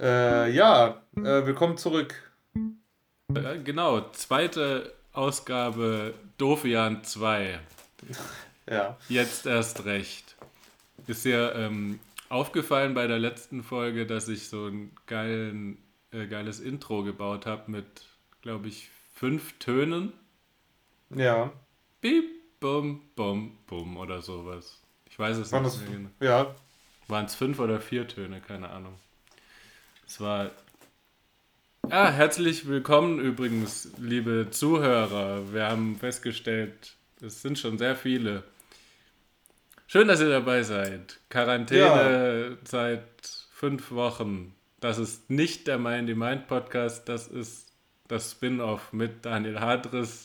Äh, ja, äh, willkommen zurück. Äh, genau, zweite Ausgabe Dofian 2. ja. Jetzt erst recht. Ist dir ähm, aufgefallen bei der letzten Folge, dass ich so ein geilen, äh, geiles Intro gebaut habe mit, glaube ich, fünf Tönen? Ja. Piep, bum, bum, bum oder sowas. Ich weiß es Waren nicht mehr genau. Ja. Waren es fünf oder vier Töne? Keine Ahnung. Es war. Ah, herzlich willkommen übrigens, liebe Zuhörer. Wir haben festgestellt, es sind schon sehr viele. Schön, dass ihr dabei seid. Quarantäne seit fünf Wochen. Das ist nicht der Mind the Mind Podcast, das ist das Spin-off mit Daniel Hadris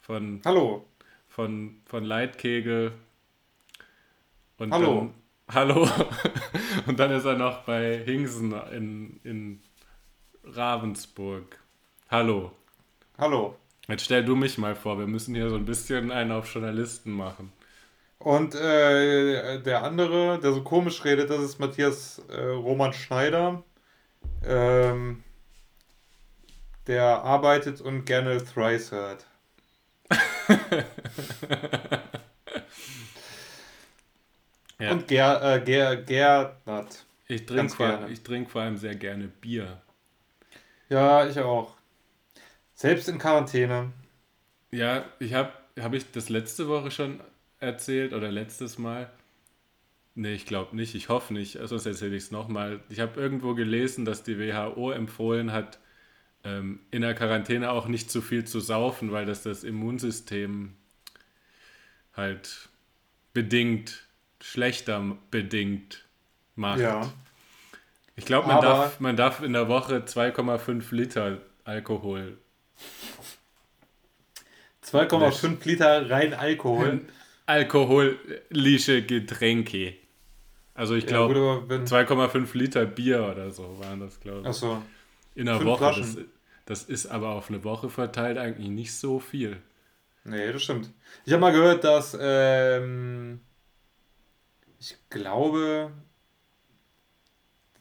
von, Hallo. von, von Leitkegel. Und Hallo. Hallo. Und dann ist er noch bei Hingsen in, in Ravensburg. Hallo. Hallo. Jetzt stell du mich mal vor, wir müssen hier so ein bisschen einen auf Journalisten machen. Und äh, der andere, der so komisch redet, das ist Matthias äh, Roman Schneider. Ähm, der arbeitet und gerne Thrice hört. Ja. Und Ger, äh, Ger, Gernert. Ich trinke vor, ich vor allem sehr gerne Bier. Ja, ich auch. Selbst in Quarantäne. Ja, ich habe hab ich das letzte Woche schon erzählt oder letztes Mal? Nee, ich glaube nicht. Ich hoffe nicht. Sonst erzähle ich es nochmal. Ich habe irgendwo gelesen, dass die WHO empfohlen hat, ähm, in der Quarantäne auch nicht zu viel zu saufen, weil das das Immunsystem halt bedingt, schlechter bedingt macht. Ja. Ich glaube, man Aber- darf, man darf in der Woche 2,5 Liter Alkohol 2,5 Liter rein Alkohol. alkoholische Getränke. Also ich Ja, glaube, wenn- 2,5 Liter Bier oder so waren das, glaube ich. Achso. In einer fünf Woche. Das, das ist aber auf eine Woche verteilt eigentlich nicht so viel. Nee, das stimmt. Ich habe mal gehört, dass ähm, ich glaube,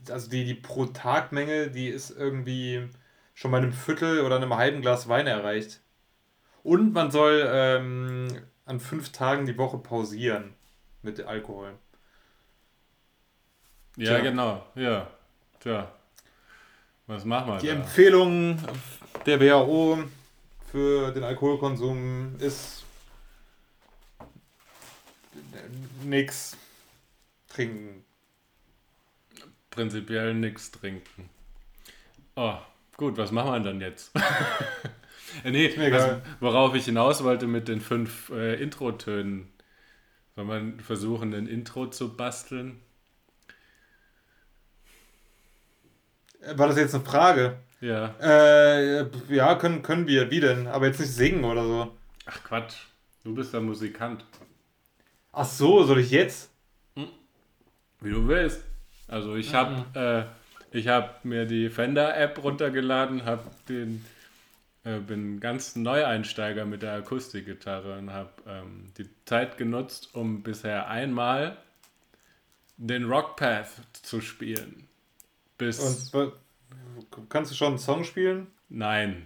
also die, die pro Tagmenge, die ist irgendwie schon bei einem Viertel oder einem halben Glas Wein erreicht. Und man soll ähm, an fünf Tagen die Woche pausieren mit Alkohol. Ja, Tja. genau. Ja. Tja. Was machen wir Die da? Empfehlung der WHO für den Alkoholkonsum ist nix trinken. Prinzipiell nichts trinken. Oh, gut, was machen wir denn jetzt? Äh, nee, was, worauf ich hinaus wollte mit den fünf äh, Intro-Tönen. Soll man versuchen, ein Intro zu basteln? War das jetzt eine Frage? Ja. Äh, ja, können, können wir. Wie denn? Aber jetzt nicht singen oder so. Ach Quatsch, du bist der Musikant. Ach so, soll ich jetzt? Wie du willst. Also ich habe äh, ich hab mir die Fender-App runtergeladen, hab den, äh, bin ganz Neueinsteiger mit der Akustikgitarre und habe ähm, die Zeit genutzt, um bisher einmal den Rockpath zu spielen. Bis Und kannst du schon einen Song spielen? nein,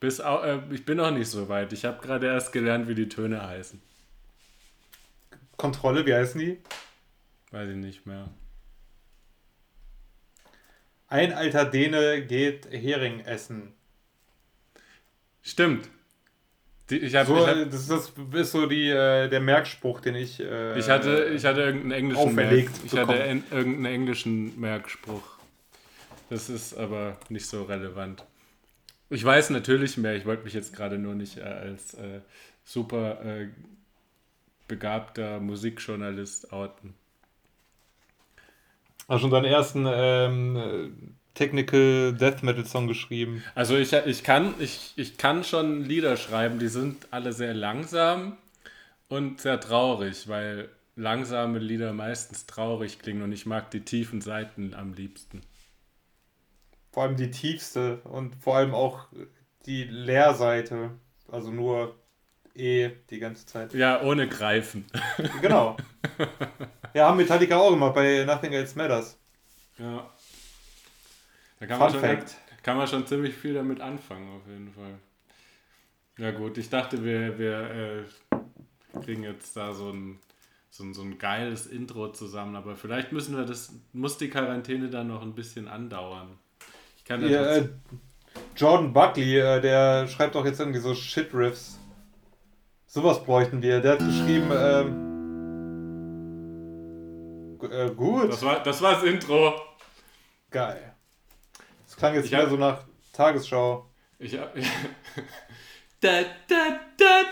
bis äh, ich bin noch nicht so weit. Ich habe gerade erst gelernt, wie die Töne heißen. Kontrolle, wie heißen die? Weiß ich nicht mehr. Ein alter Däne geht Hering essen. Stimmt. Die, ich habe So, ich hab, das, das ist so die, äh, der Merkspruch, den ich. Äh, Ich hatte, ich hatte irgendeinen englischen auferlegt Merk, ich bekommen. hatte en, irgendeinen englischen Merkspruch. Das ist aber nicht so relevant. Ich weiß natürlich mehr, ich wollte mich jetzt gerade nur nicht äh, als äh, super äh, begabter Musikjournalist outen. Hast schon deinen ersten ähm, äh, Technical Death Metal Song geschrieben. Also ich, ich, kann, ich, ich kann schon Lieder schreiben, die sind alle sehr langsam und sehr traurig, weil langsame Lieder meistens traurig klingen und ich mag die tiefen Seiten am liebsten. Vor allem die tiefste und vor allem auch die Leerseite. Also nur E die ganze Zeit. Ja, ohne Greifen. Genau. Ja, haben Metallica auch gemacht bei Nothing Else Matters. Ja. Da kann man, schon, kann man schon ziemlich viel damit anfangen, auf jeden Fall. Ja gut, ich dachte, wir, wir äh, kriegen jetzt da so ein, so, ein, so ein geiles Intro zusammen, aber vielleicht müssen wir das, muss die Quarantäne dann noch ein bisschen andauern. Ich kann ja, äh, Jordan Buckley, äh, der schreibt doch jetzt irgendwie so Shit-Riffs. Sowas bräuchten wir. Der hat geschrieben, ähm, äh, gut. Das war, das war das Intro. Geil. Das klang jetzt ich wieder hab, so nach Tagesschau. Ich hab, da, da, da.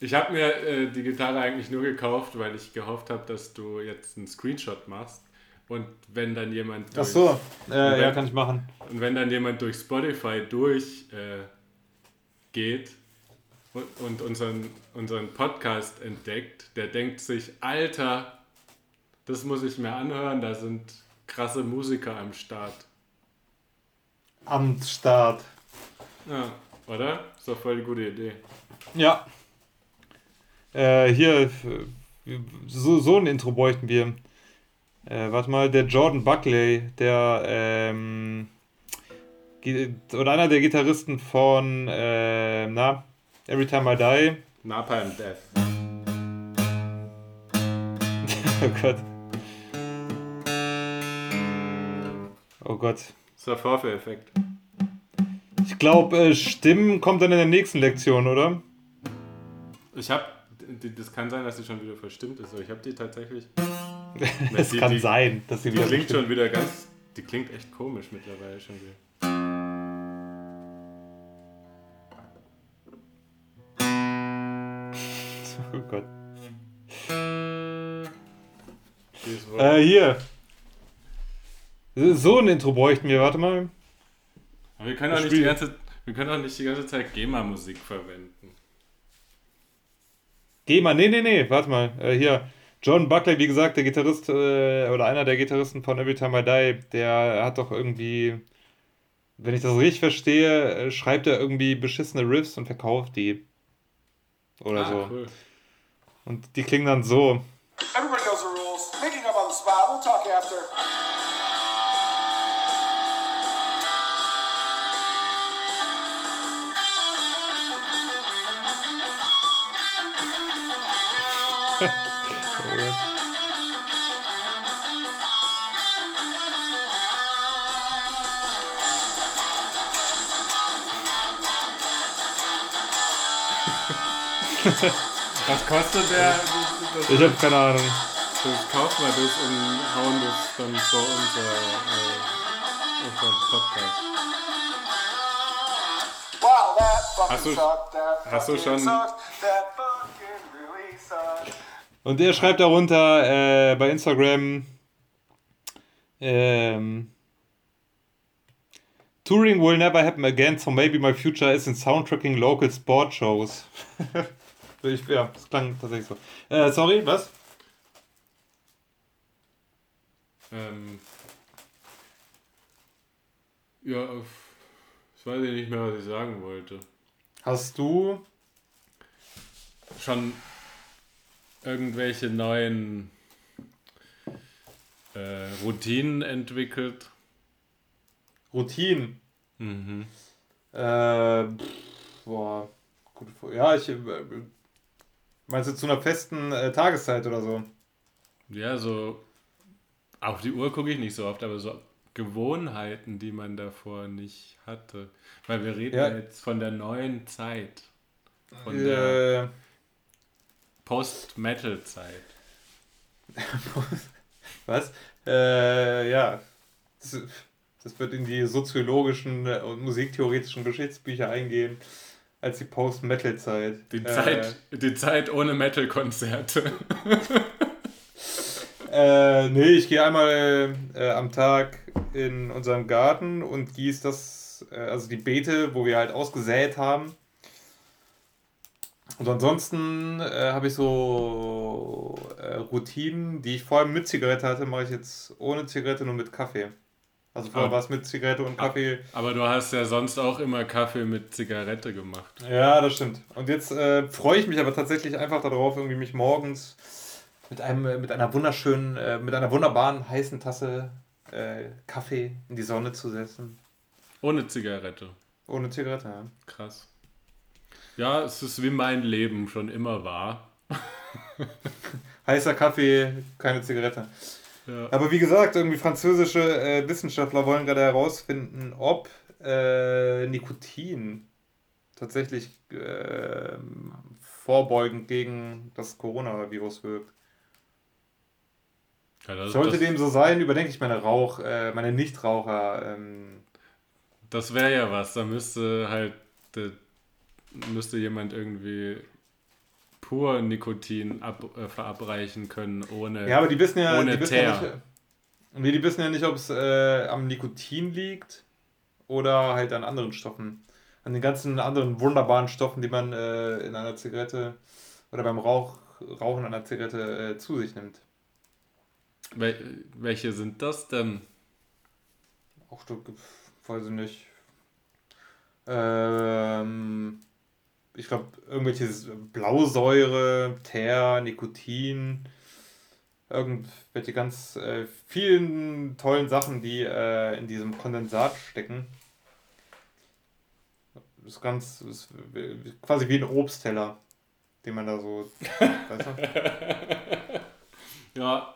Ich habe mir äh, die Gitarre eigentlich nur gekauft, weil ich gehofft habe, dass du jetzt einen Screenshot machst. Und wenn dann jemand. Durch, Ach so, äh, ja, kann ich machen. Und wenn dann jemand durch Spotify durchgeht äh, und, unseren, unseren Podcast entdeckt, der denkt sich: Alter, das muss ich mir anhören, da sind krasse Musiker am Start. Am Start. Ja, oder? Ist doch voll die gute Idee. Ja. Äh, hier, so, so ein Intro bräuchten wir. Äh, warte mal, der Jordan Buckley, der, ähm, oder einer der Gitarristen von, äh, na, Every Time I Die. Napalm Death. oh Gott. Oh Gott. Das ist der Vorführeffekt. Ich glaube, äh, Stimmen kommt dann in der nächsten Lektion, oder? Ich habe, das kann sein, dass sie schon wieder verstimmt ist, aber ich habe die tatsächlich. Es kann die, sein, dass sie die wieder klingt schon wieder ganz, die klingt echt komisch mittlerweile schon wieder. Oh Gott. Äh, hier. So ein Intro bräuchten wir, warte mal. Aber wir können, auch nicht die ganze, wir können auch nicht die ganze Zeit GEMA-Musik verwenden. GEMA, nee, nee, nee, warte mal. Äh, hier, John Buckley, wie gesagt, der Gitarrist äh, oder einer der Gitarristen von Every Time I Die, der hat doch irgendwie, wenn ich das richtig verstehe, äh, schreibt er irgendwie beschissene Riffs und verkauft die. Oder ah, so. Cool. Und die klingen dann so. Everybody knows the rules. Making up on the spot. We'll talk after. Was kostet der? ich habe keine Ahnung. Das kaufen wir das und hauen das dann vor unser, äh, unser Podcast. Hast du, hast du schon. Und er schreibt darunter äh, bei Instagram. Ähm, Touring will never happen again, so maybe my future is in soundtracking local sport shows. Ich, ja, das klang tatsächlich so. Äh, sorry, was? Ähm, ja, ich weiß nicht mehr, was ich sagen wollte. Hast du schon irgendwelche neuen äh, Routinen entwickelt? Routinen? Mhm. Äh, pff, boah, gut, ja, ich äh, Meinst du zu einer festen äh, Tageszeit oder so? Ja, so. Auf die Uhr gucke ich nicht so oft, aber so Gewohnheiten, die man davor nicht hatte. Weil wir reden ja. jetzt von der neuen Zeit. Von äh, der Post-Metal-Zeit. Was? Äh, ja. Das, das, wird in die soziologischen und musiktheoretischen Geschichtsbücher eingehen als die Post-Metal-Zeit. Die, äh, Zeit, die Zeit ohne Metal-Konzerte. äh, nee, ich gehe einmal äh, am Tag in unseren Garten und gieße das, äh, also die Beete, wo wir halt ausgesät haben. Und ansonsten äh, habe ich so äh, Routinen, die ich vorher mit Zigarette hatte, mache ich jetzt ohne Zigarette, nur mit Kaffee. Also vorher war es mit Zigarette und Kaffee. Aber du hast ja sonst auch immer Kaffee mit Zigarette gemacht. Ja, das stimmt. Und jetzt äh, freue ich mich aber tatsächlich einfach darauf, irgendwie mich morgens mit einem, mit einer wunderschönen, äh, mit einer wunderbaren heißen Tasse äh, Kaffee in die Sonne zu setzen. Ohne Zigarette. Ohne Zigarette, ja. Krass. Ja, es ist wie mein Leben schon immer war. Heißer Kaffee, keine Zigarette. Ja. Aber wie gesagt, irgendwie französische äh, Wissenschaftler wollen gerade herausfinden, ob äh, Nikotin tatsächlich äh, vorbeugend gegen das Coronavirus wirkt. Ja, das, Sollte das, dem so sein, überdenke ich meine Rauch, äh, meine Nichtraucher. Ähm, das wäre ja was. Da müsste halt müsste jemand irgendwie pur Nikotin ab, äh, verabreichen können, ohne Ja, aber die wissen ja, ohne die wissen ja nicht, nee, die wissen ja nicht, ob es äh, am Nikotin liegt oder halt an anderen Stoffen. An den ganzen anderen wunderbaren Stoffen, die man äh, in einer Zigarette oder beim Rauch, Rauchen einer Zigarette äh, zu sich nimmt. Wel welche sind das denn? Auch weiß ich nicht. Ähm, ich glaube, irgendwelche Blausäure, Teer, Nikotin, irgendwelche ganz äh, vielen tollen Sachen, die äh, in diesem Kondensat stecken. Das ist ganz, ist quasi wie ein Obstteller, den man da so. weißt du? Ja,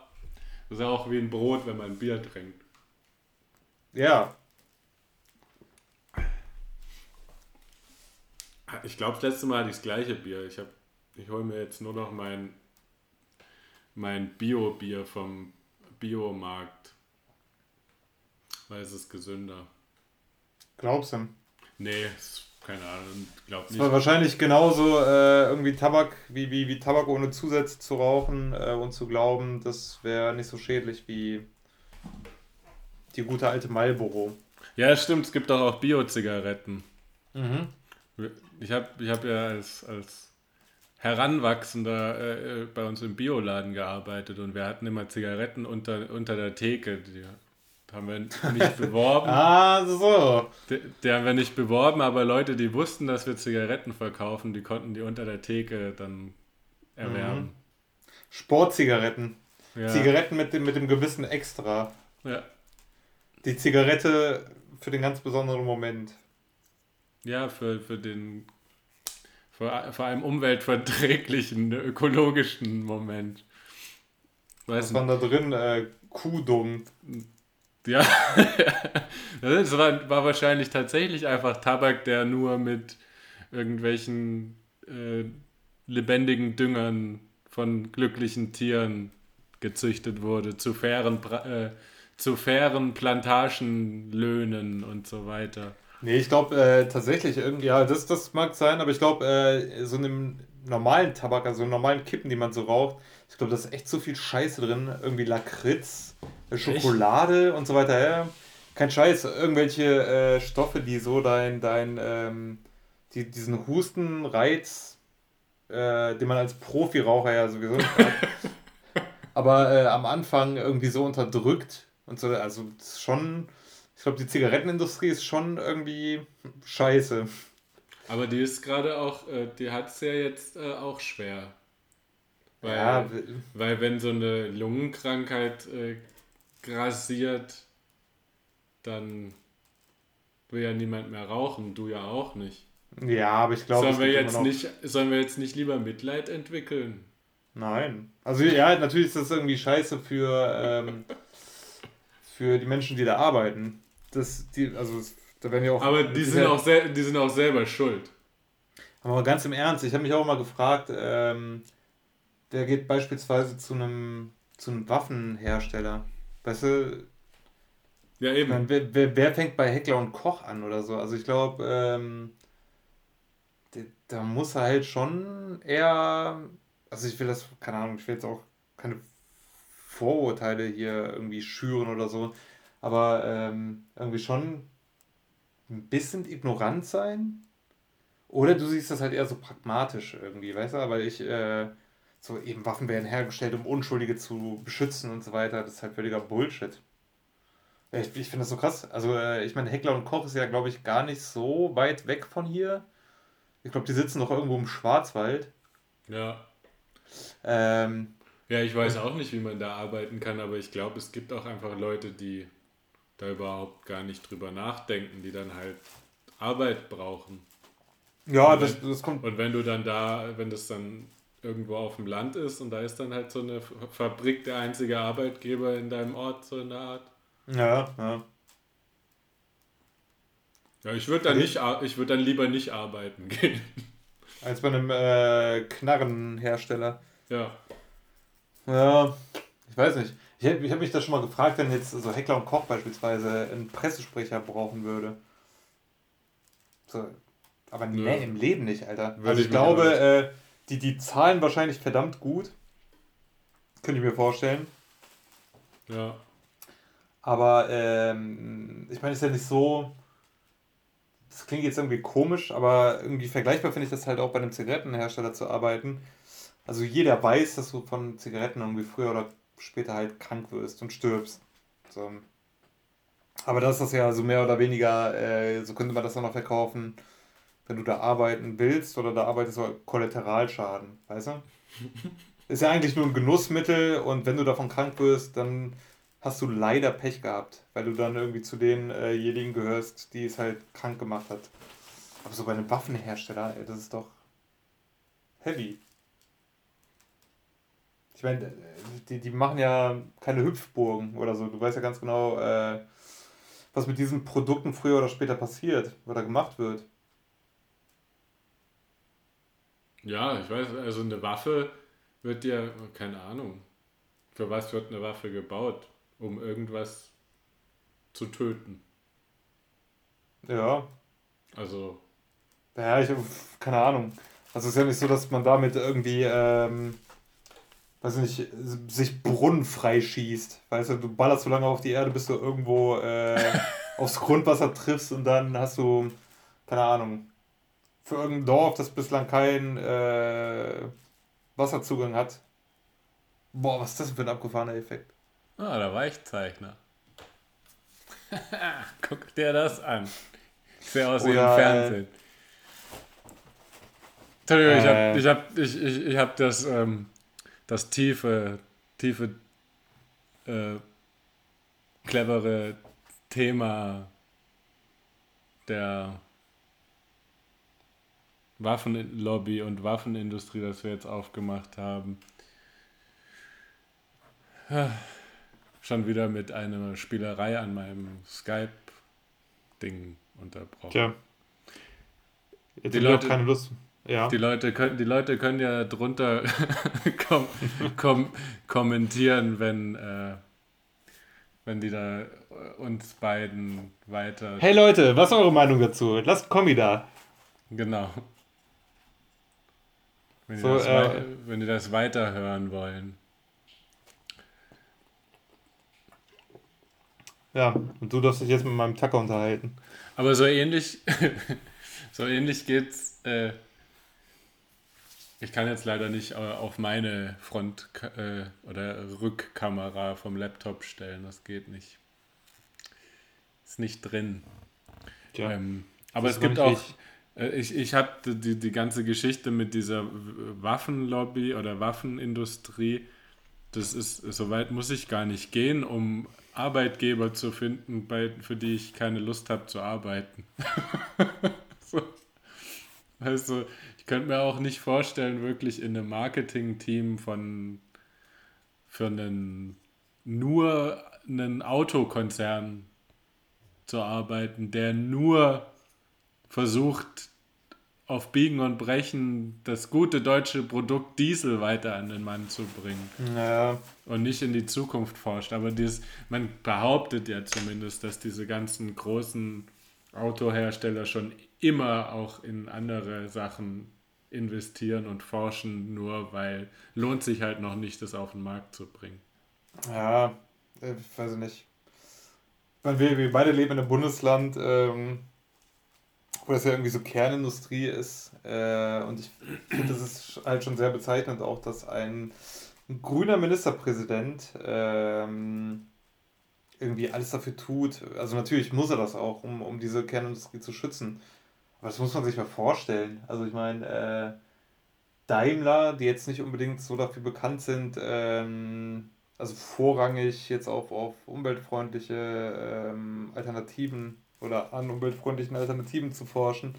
das ist ja auch wie ein Brot, wenn man Bier trinkt. Ja, Ich glaube, das letzte Mal hatte ich das gleiche Bier. Ich, ich hole mir jetzt nur noch mein, mein Bio-Bier vom Biomarkt. Weil es ist gesünder. Glaubst du? Nee, keine Ahnung, glaub nicht. Es war wahrscheinlich genauso äh, irgendwie Tabak, wie, wie, wie Tabak ohne Zusätze zu rauchen äh, und zu glauben, das wäre nicht so schädlich wie die gute alte Marlboro. Ja, stimmt, es gibt auch, auch Bio-Zigaretten. Mhm. Ich habe ich hab ja als, als Heranwachsender äh, bei uns im Bioladen gearbeitet und wir hatten immer Zigaretten unter, unter der Theke. Die haben wir nicht beworben. ah, so. Die, die, haben wir nicht beworben, aber Leute, die wussten, dass wir Zigaretten verkaufen, die konnten die unter der Theke dann erwerben. Mhm. Sportzigaretten. Ja. Zigaretten mit dem, mit dem gewissen Extra. Ja. Die Zigarette für den ganz besonderen Moment. Ja, für, für den vor, vor allem umweltverträglichen, ökologischen Moment. Weiß Was war da drin? Äh, Kuhdung. Ja, das war, war wahrscheinlich tatsächlich einfach Tabak, der nur mit irgendwelchen äh, lebendigen Düngern von glücklichen Tieren gezüchtet wurde, zu fairen, äh, zu fairen Plantagenlöhnen und so weiter. Nee, ich glaube äh, tatsächlich irgendwie, ja, das, das mag sein, aber ich glaube, äh, so einem normalen Tabak, also normalen Kippen, die man so raucht, ich glaube, da ist echt so viel Scheiße drin. Irgendwie Lakritz, äh, Schokolade echt? und so weiter. Ja. Kein Scheiß, irgendwelche äh, Stoffe, die so dein, dein, ähm, die, diesen Hustenreiz, äh, den man als Profi-Raucher ja sowieso nicht hat, aber äh, am Anfang irgendwie so unterdrückt und so, also schon ich glaube, die Zigarettenindustrie ist schon irgendwie scheiße. Aber die ist gerade auch, äh, die hat es ja jetzt äh, auch schwer. Weil, ja, weil wenn so eine Lungenkrankheit äh, grassiert, dann will ja niemand mehr rauchen, du ja auch nicht. Ja, aber ich glaube, sollen wir jetzt nicht, sollen wir jetzt nicht lieber Mitleid entwickeln? Nein. Also ja, natürlich ist das irgendwie scheiße für, ähm, für die Menschen, die da arbeiten das, die, also da werden ja auch. Aber die sind, auch sel die sind auch selber schuld. Aber ganz im Ernst, ich habe mich auch mal gefragt, ähm, wer geht beispielsweise zu einem zu einem Waffenhersteller? Weißt du? Ja, eben. Meine, wer, wer, wer, fängt bei Heckler und Koch an oder so? Also ich glaube, ähm, da muss er halt schon eher. Also ich will das, keine Ahnung, ich will jetzt auch keine Vorurteile hier irgendwie schüren oder so aber ähm, irgendwie schon ein bisschen ignorant sein. Oder du siehst das halt eher so pragmatisch irgendwie, weißt du? Aber ich, äh, so eben Waffen werden hergestellt, um Unschuldige zu beschützen und so weiter. Das ist halt völliger Bullshit. Ich, ich finde das so krass. Also, äh, ich meine, Heckler und Koch ist ja, glaube ich, gar nicht so weit weg von hier. Ich glaube, die sitzen doch irgendwo im Schwarzwald. Ja. Ähm, ja, ich weiß auch nicht, wie man da arbeiten kann, aber ich glaube, es gibt auch einfach Leute, die da überhaupt gar nicht drüber nachdenken, die dann halt Arbeit brauchen. Ja, und das, das kommt. Und wenn du dann da, wenn das dann irgendwo auf dem Land ist und da ist dann halt so eine Fabrik der einzige Arbeitgeber in deinem Ort, so eine Art. Ja, ja. Ja, ich würde dann, nicht, ich würd dann lieber nicht arbeiten gehen. Als bei einem äh, Knarrenhersteller. Ja. Ja, ich weiß nicht. Ich, habe mich da schon mal gefragt, wenn jetzt so Heckler und Koch beispielsweise einen Pressesprecher brauchen würde. So, aber nee, im Leben nicht, Alter. Würde also ich ich glaube, äh, die, die zahlen wahrscheinlich verdammt gut. Könnte ich mir vorstellen. Ja. Aber ähm, ich meine, es ist ja nicht so. Das klingt jetzt irgendwie komisch, aber irgendwie vergleichbar finde ich das halt auch bei einem Zigarettenhersteller zu arbeiten. Also jeder weiß, dass du von Zigaretten irgendwie früher oder später halt krank wirst und stirbst. So. Aber das ist ja so mehr oder weniger, äh, so könnte man das dann noch verkaufen, wenn du da arbeiten willst oder da arbeitest, so Kollateralschaden, weißt du? Ist ja eigentlich nur ein Genussmittel und wenn du davon krank wirst, dann hast du leider Pech gehabt, weil du dann irgendwie zu denjenigen gehörst, die es halt krank gemacht hat. Aber so bei einem Waffenhersteller, ey, das ist doch heavy. Ich meine, die, die machen ja keine Hüpfburgen oder so. Du weißt ja ganz genau, äh, was mit diesen Produkten früher oder später passiert oder gemacht wird. Ja, ich weiß, also eine Waffe wird ja, keine Ahnung, für was wird eine Waffe gebaut? Um irgendwas zu töten. Ja, Also, Ja, ich keine Ahnung. Also es ist ja nicht so, dass man damit irgendwie, ähm, weiß ich nicht, sich Brunnen freischießt. Weißt du, du ballerst so lange auf die Erde, bis du irgendwo äh, aufs Grundwasser triffst und dann hast du, keine Ahnung, für irgendein Dorf, das bislang keinen äh, Wasserzugang hat. Boah, was ist das denn für ein abgefahrener Effekt? ah, der Weichzeichner. Guck dir das an. Ich sehe aus wie im Oder, Fernsehen. Entschuldigung, ich äh, habe ich hab, ich, ich, ich hab das, ähm, das tiefe, tiefe, äh, clevere Thema der Waffenlobby und Waffenindustrie, das wir jetzt aufgemacht haben, schon wieder mit einer Spielerei an meinem Skype-Ding unterbrochen. Tja. Jetzt Die Leute Leute- keine Lust. Ja. Die Leute können, die Leute können ja drunter kom kom kommentieren, wenn, äh, wenn die da äh, uns beiden weiter. Hey Leute, was ist eure Meinung dazu? Lasst Kommi da. Genau. Wenn die, So, das, äh, wenn die das weiterhören wollen. Ja, und du darfst dich jetzt mit meinem Tacker unterhalten. Aber so ähnlich, so ähnlich geht's. Äh, ich kann jetzt leider nicht äh, auf meine Front- äh, oder Rückkamera vom Laptop stellen. Das geht nicht. Ist nicht drin. Tja. Ähm, aber es gibt auch. äh, Ich, ich habe die, die ganze Geschichte mit dieser Waffenlobby oder Waffenindustrie. Das ist, soweit muss ich gar nicht gehen, um Arbeitgeber zu finden, bei, für die ich keine Lust habe zu arbeiten. so. Also, ich könnte mir auch nicht vorstellen, wirklich in einem Marketing-Team von für einen nur einen Autokonzern zu arbeiten, der nur versucht, auf Biegen und Brechen das gute deutsche Produkt Diesel weiter an den Mann zu bringen Naja, und nicht in die Zukunft forscht. Aber dies, man behauptet ja zumindest, dass diese ganzen großen Autohersteller schon immer auch in andere Sachen investieren und forschen, nur weil lohnt sich halt noch nicht, das auf den Markt zu bringen. ja, äh, ich weiß nicht. Ich meine, wir, wir beide leben in einem Bundesland, ähm, wo das ja irgendwie so Kernindustrie ist. Äh, und ich finde, das ist halt schon sehr bezeichnend auch, dass ein, ein grüner Ministerpräsident ähm, irgendwie alles dafür tut. Also natürlich muss er das auch, um, um diese Kernindustrie zu schützen. Aber das muss man sich mal vorstellen. Also ich meine, äh, Daimler, die jetzt nicht unbedingt so dafür bekannt sind, ähm, also vorrangig jetzt auf, auf umweltfreundliche ähm, Alternativen oder an umweltfreundlichen Alternativen zu forschen,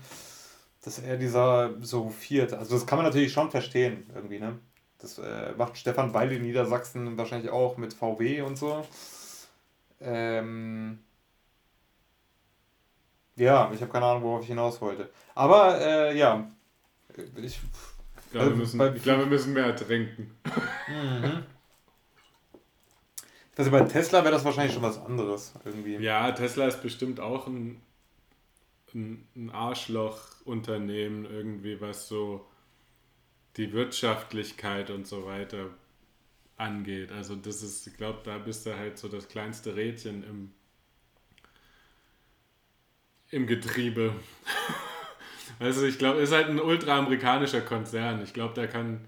dass er dieser so hofiert. Also das kann man natürlich schon verstehen irgendwie, ne? Das äh, macht Stefan Weil in Niedersachsen wahrscheinlich auch mit VW und so. Ähm, ja, ich habe keine Ahnung, worauf ich hinaus wollte. Aber äh, ja, ich, ich glaube, wir, müssen, ich glaube, wir müssen mehr trinken. Mhm. Also bei Tesla wäre das wahrscheinlich schon was anderes irgendwie. Ja, Tesla ist bestimmt auch ein, ein, ein Arschloch-Unternehmen irgendwie, was so die Wirtschaftlichkeit und so weiter angeht. Also das ist, ich glaube, da bist du halt so das kleinste Rädchen im, im Getriebe. also ich glaube, ist halt ein ultraamerikanischer Konzern. Ich glaube, der kann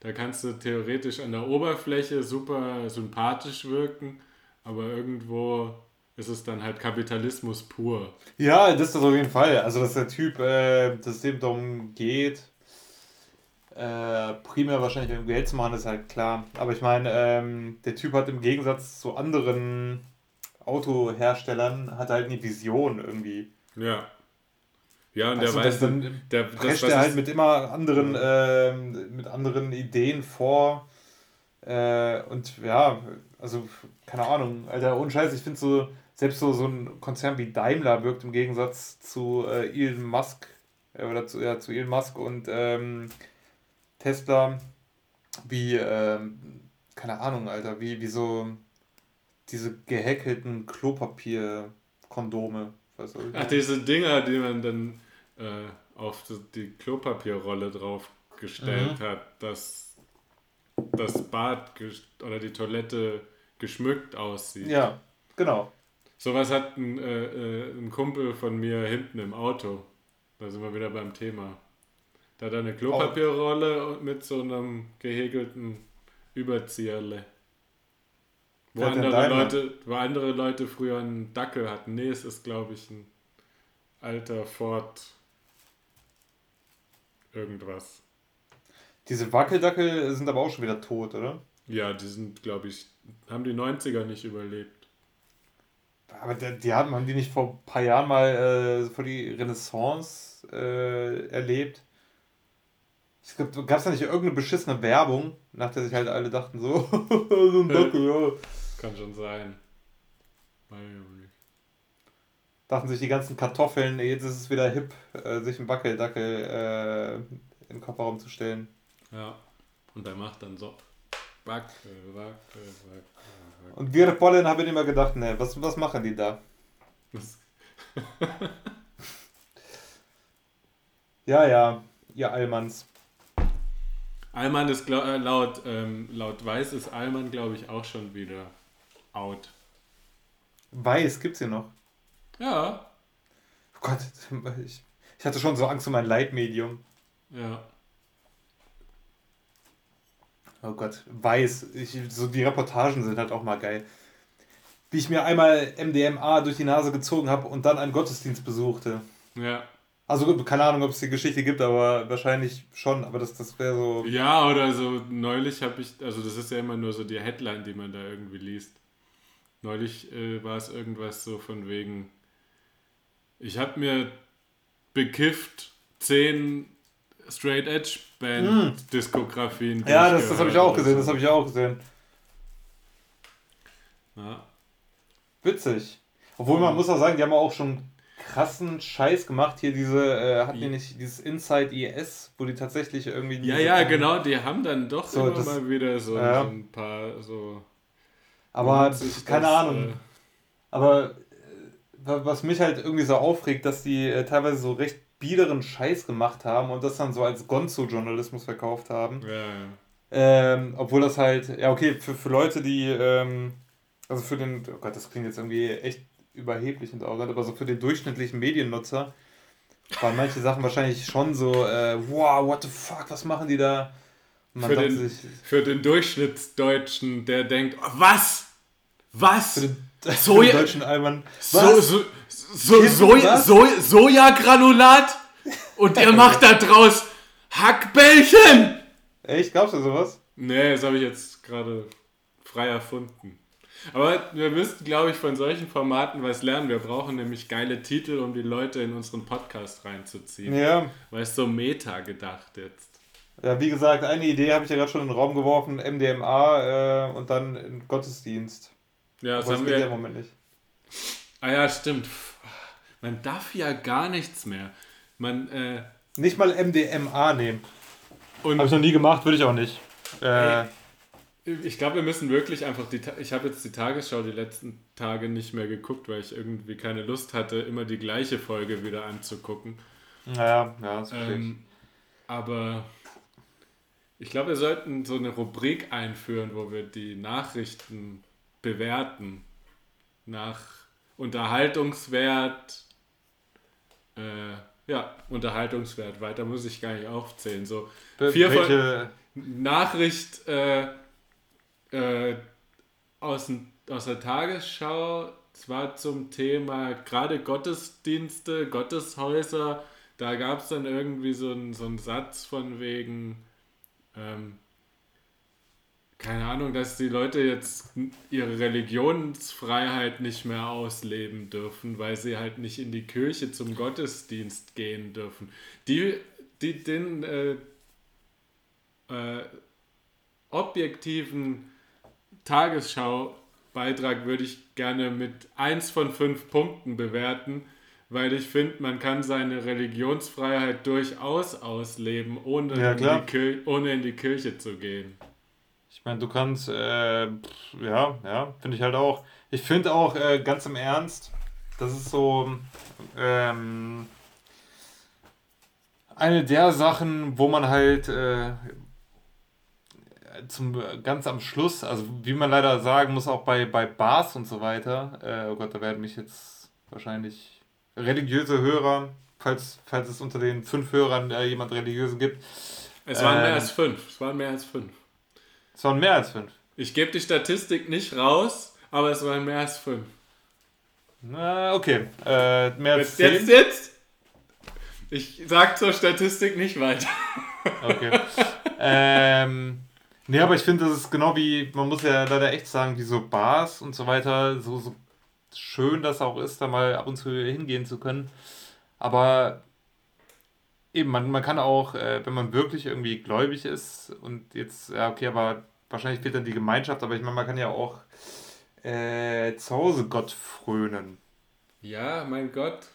da kannst du theoretisch an der Oberfläche super sympathisch wirken, aber irgendwo ist es dann halt Kapitalismus pur. Ja, das ist das auf jeden Fall. Also, dass der Typ, äh, dass es eben darum geht, äh, primär wahrscheinlich um Geld zu machen, ist halt klar. Aber ich meine, ähm, der Typ hat im Gegensatz zu anderen Autoherstellern hat halt eine Vision irgendwie. Ja. Ja, und also der weiß, dann der, prescht er halt mit immer anderen, äh, mit anderen Ideen vor. Äh, und ja, also, keine Ahnung, Alter, ohne Scheiß, ich finde so, selbst so, so ein Konzern wie Daimler wirkt im Gegensatz zu äh, Elon Musk, äh, oder zu, ja, zu Elon Musk und ähm, Tesla, wie, ähm, keine Ahnung, Alter, wie, wie so diese gehäkelten Klopapier-Kondome. Ach, diese Dinger, die man dann äh, auf die Klopapierrolle drauf gestellt mhm. hat, dass das Bad oder die Toilette geschmückt aussieht. Ja, genau. Sowas hat ein, äh, äh, ein Kumpel von mir hinten im Auto. Da sind wir wieder beim Thema. Da hat er eine Klopapierrolle oh. mit so einem gehäkelten Überzieherle. Wo andere, Leute, wo andere Leute früher einen Dackel hatten. Nee, es ist, glaube ich, ein alter Ford irgendwas. Diese Wackeldackel sind aber auch schon wieder tot, oder? Ja, die sind, glaube ich, haben die 90er nicht überlebt. Aber die, die haben, haben die nicht vor ein paar Jahren mal äh, vor die Renaissance äh, erlebt? Es gab es da nicht irgendeine beschissene Werbung, nach der sich halt alle dachten, so, so ein Dackel, ja. Kann schon sein. Dachten sich die ganzen Kartoffeln, jetzt ist es wieder hip, äh, sich einen Wackeldackel äh, in den Kofferraum zu stellen. Ja, und der macht dann so. Wackel, wackel, wackel. wackel. Und wir Pollen haben immer gedacht, ne, was, was machen die da? ja, ja, ihr Allmanns. Allmann ist äh, laut, ähm, laut Weiß ist Allmann, glaube ich, auch schon wieder out. Weiß gibt's hier noch. Ja. Oh Gott, ich, ich hatte schon so Angst um mein Leitmedium. Ja. Oh Gott, weiß. Ich, so die Reportagen sind halt auch mal geil. Wie ich mir einmal MDMA durch die Nase gezogen habe und dann einen Gottesdienst besuchte. Ja. Also keine Ahnung, ob es die Geschichte gibt, aber wahrscheinlich schon. Aber das, das wäre so. Ja, oder so neulich habe ich, also das ist ja immer nur so die Headline, die man da irgendwie liest. Neulich äh, war es irgendwas so von wegen, ich habe mir bekifft zehn Straight Edge Band hm. Diskografien. Ja, das, das habe ich auch gesehen, das habe ich auch gesehen. Ja. Witzig. Obwohl man muss auch sagen, die haben auch schon krassen Scheiß gemacht. Hier diese, äh, hatten die nicht dieses Inside IS, wo die tatsächlich irgendwie. Ja, ja, genau, die haben dann doch so, immer das, mal wieder so, ja. so, ein paar so. Aber keine das, Ahnung. Äh, aber was mich halt irgendwie so aufregt, dass die äh, teilweise so recht biederen Scheiß gemacht haben und das dann so als Gonzo-Journalismus verkauft haben. Ja, ja. Ähm, obwohl das halt, ja okay, für, für Leute, die, ähm, also für den, oh Gott, das klingt jetzt irgendwie echt überheblich und arrogant, aber so für den durchschnittlichen Mediennutzer waren manche Sachen wahrscheinlich schon so, äh, wow, what the fuck, was machen die da? Für den, sich, für den Durchschnittsdeutschen, der denkt, oh, was? Was? Für den Soja, deutschen Alman. So, so, so, Soja, Soja, Sojagranulat und ihr macht da draus Hackbällchen. Echt? Gab's da sowas? Nee, das habe ich jetzt gerade frei erfunden. Aber wir müssten, glaube ich, von solchen Formaten was lernen. Wir brauchen nämlich geile Titel, um die Leute in unseren Podcast reinzuziehen. Ja. Weil es so Meta gedacht jetzt. Ja, wie gesagt, eine Idee habe ich ja gerade schon in den Raum geworfen: MDMA äh, und dann Gottesdienst. Ja, das Aber haben geht ja wir. im Moment nicht. Ah ja, stimmt. Man darf ja gar nichts mehr. Man, äh, Nicht mal MDMA nehmen. und Habe ich noch nie gemacht, würde ich auch nicht. Äh, Ich glaube, wir müssen wirklich einfach die. Ta ich habe jetzt die Tagesschau die letzten Tage nicht mehr geguckt, weil ich irgendwie keine Lust hatte, immer die gleiche Folge wieder anzugucken. naja, ja, das. Ähm, aber ich glaube, wir sollten so eine Rubrik einführen, wo wir die Nachrichten bewerten. Nach Unterhaltungswert. Äh, ja, Unterhaltungswert. Weiter muss ich gar nicht aufzählen. So vier von, Nachricht äh, äh, aus, dem- aus der Tagesschau, zwar zum Thema gerade Gottesdienste, Gotteshäuser, da gab es dann irgendwie so einen so einen Satz von wegen, ähm, keine Ahnung, dass die Leute jetzt ihre Religionsfreiheit nicht mehr ausleben dürfen, weil sie halt nicht in die Kirche zum Gottesdienst gehen dürfen. Die, die den äh, äh, objektiven Tagesschau-Beitrag würde ich gerne mit 1 von 5 Punkten bewerten, weil ich finde, man kann seine Religionsfreiheit durchaus ausleben, ohne, Ja, in, die ohne in die Kirche zu gehen. ich meine, du kannst, äh, ja, ja, finde ich halt auch. Ich finde auch äh, ganz im Ernst, das ist so ähm, eine der Sachen, wo man halt äh, zum ganz am Schluss, also wie man leider sagen muss, auch bei, bei Bars und so weiter, äh, oh Gott, da werden mich jetzt wahrscheinlich religiöse Hörer, falls, falls es unter den fünf Hörern äh, jemand religiösen gibt, Es waren mehr Ähm. als fünf. Es waren mehr als fünf. es waren mehr als fünf. Ich gebe die Statistik nicht raus, aber es waren mehr als fünf. Na, okay. Äh, mehr als Jetzt, zehn? jetzt, jetzt! Ich sag zur Statistik nicht weiter. Okay. ähm, nee, aber ich finde, das ist genau wie, man muss ja leider echt sagen, wie so Bars und so weiter, so, so schön das auch ist, da mal ab und zu hingehen zu können. Aber eben, man, man kann auch, äh, wenn man wirklich irgendwie gläubig ist und jetzt, ja, okay, aber wahrscheinlich fehlt dann die Gemeinschaft, aber ich meine, man kann ja auch äh, zu Hause Gott frönen. Ja, mein Gott.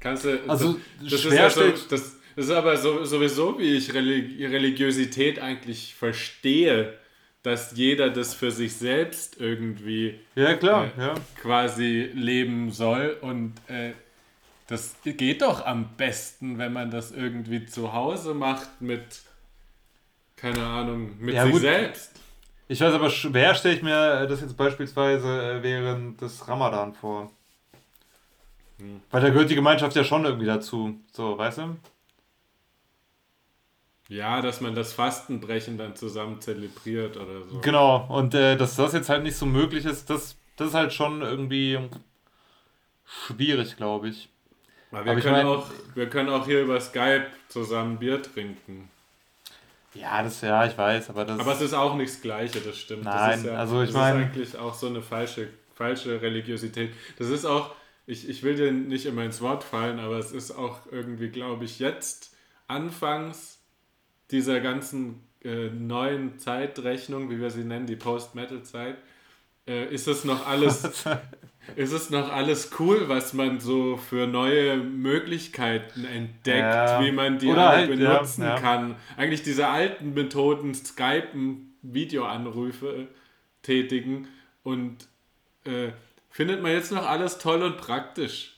Kannst du. Also, das, das, ist ja so, das, das ist aber so, sowieso, wie ich Religi Religiosität eigentlich verstehe, dass jeder das für sich selbst irgendwie Ja, klar, Äh, ja. quasi leben soll. Und äh, das geht doch am besten, wenn man das irgendwie zu Hause macht mit, keine Ahnung, mit Ja, sich gut. selbst. Ich weiß aber, schwer stelle ich mir das jetzt beispielsweise äh, während des Ramadan vor. Hm. Weil da gehört die Gemeinschaft ja schon irgendwie dazu. So, weißt du? Ja, dass man das Fastenbrechen dann zusammen zelebriert oder so. Genau. Und äh, dass das jetzt halt nicht so möglich ist, das, das ist halt schon irgendwie schwierig, glaube ich. Aber wir, Aber ich können mein- auch, wir können auch hier über Skype zusammen Bier trinken. Ja, das ja, ich weiß, aber das. Aber es ist auch nichts Gleiche, das stimmt. das Nein, ist ja, also ich das mein- ist eigentlich auch so eine falsche, falsche Religiosität. Das ist auch, ich, ich will dir nicht immer ins Wort fallen, aber es ist auch irgendwie, glaube ich, jetzt anfangs dieser ganzen äh, neuen Zeitrechnung, wie wir sie nennen, die Post-Metal-Zeit, äh, ist es noch alles, ist es noch alles cool, was man so für neue Möglichkeiten entdeckt, Ja. wie man die Oder alle halt, ja, benutzen ja. kann. Eigentlich diese alten Methoden, Skypen, Videoanrufe tätigen und äh, findet man jetzt noch alles toll und praktisch.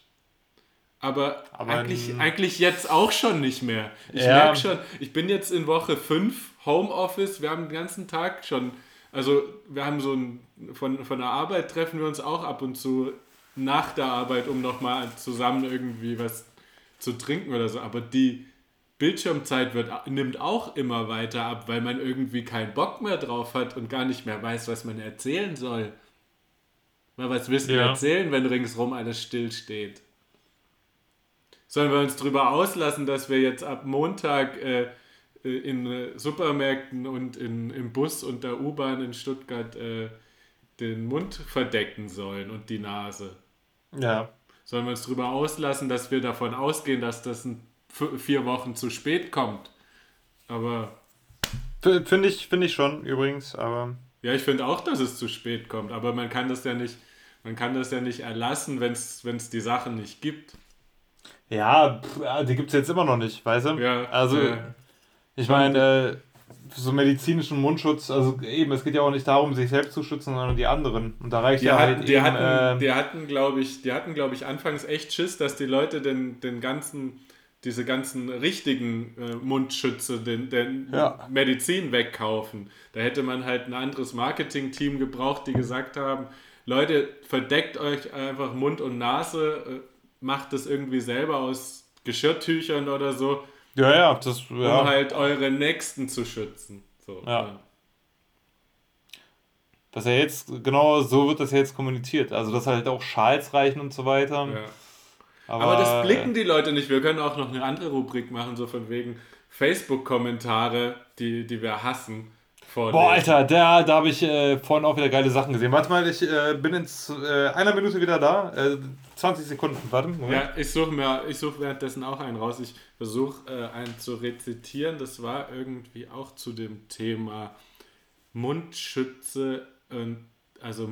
Aber, Aber eigentlich, eigentlich jetzt auch schon nicht mehr. Ich Ja. merke schon, ich bin jetzt in Woche 5 Homeoffice, wir haben den ganzen Tag schon, also wir haben so ein, von, von der Arbeit treffen wir uns auch ab und zu nach der Arbeit, um nochmal zusammen irgendwie was zu trinken oder so. Aber die Bildschirmzeit wird, nimmt auch immer weiter ab, weil man irgendwie keinen Bock mehr drauf hat und gar nicht mehr weiß, was man erzählen soll. Weil was willst du Ja. erzählen, wenn ringsrum alles still steht? Sollen wir uns drüber auslassen, dass wir jetzt ab Montag äh, äh, in äh, Supermärkten und in, im Bus und der U-Bahn in Stuttgart äh, den Mund verdecken sollen und die Nase. Ja. Sollen wir uns darüber auslassen, dass wir davon ausgehen, dass das in vier Wochen zu spät kommt? Aber. Finde ich, find ich schon übrigens, aber. Ja, ich finde auch, dass es zu spät kommt, aber man kann das ja nicht, man kann das ja nicht erlassen, wenn es die Sachen nicht gibt. Ja, pff, die gibt es jetzt immer noch nicht, weißt du? Ja. Also, ja. ich meine, äh, so medizinischen Mundschutz, also eben, es geht ja auch nicht darum, sich selbst zu schützen, sondern die anderen. Und da reicht die ja hatten, halt die eben, hatten, äh, die hatten, glaube ich, die hatten, glaube ich, anfangs echt Schiss, dass die Leute den, den ganzen, diese ganzen richtigen äh, Mundschütze, den, den ja. Medizin wegkaufen. Da hätte man halt ein anderes Marketing-Team gebraucht, die gesagt haben, Leute, verdeckt euch einfach Mund und Nase, äh, macht das irgendwie selber aus Geschirrtüchern oder so ja, ja, das. Ja. Um halt eure Nächsten zu schützen. So, ja. ja. Das ja jetzt, genau so wird das ja jetzt kommuniziert. Also, dass halt auch Schals reichen und so weiter. Ja. Aber, Aber, das blicken die Leute nicht. Wir können auch noch eine andere Rubrik machen, so von wegen Facebook-Kommentare, die, die wir hassen. Vorlesen. Boah, Alter, da, da habe ich äh, vorhin auch wieder geile Sachen gesehen. Warte mal, ich äh, bin in äh, einer Minute wieder da. 20 äh, Sekunden, warte. Moment. Ja, ich suche mir, ich suche währenddessen auch einen raus. Ich versuche äh, einen zu rezitieren. Das war irgendwie auch zu dem Thema Mundschütze, und, also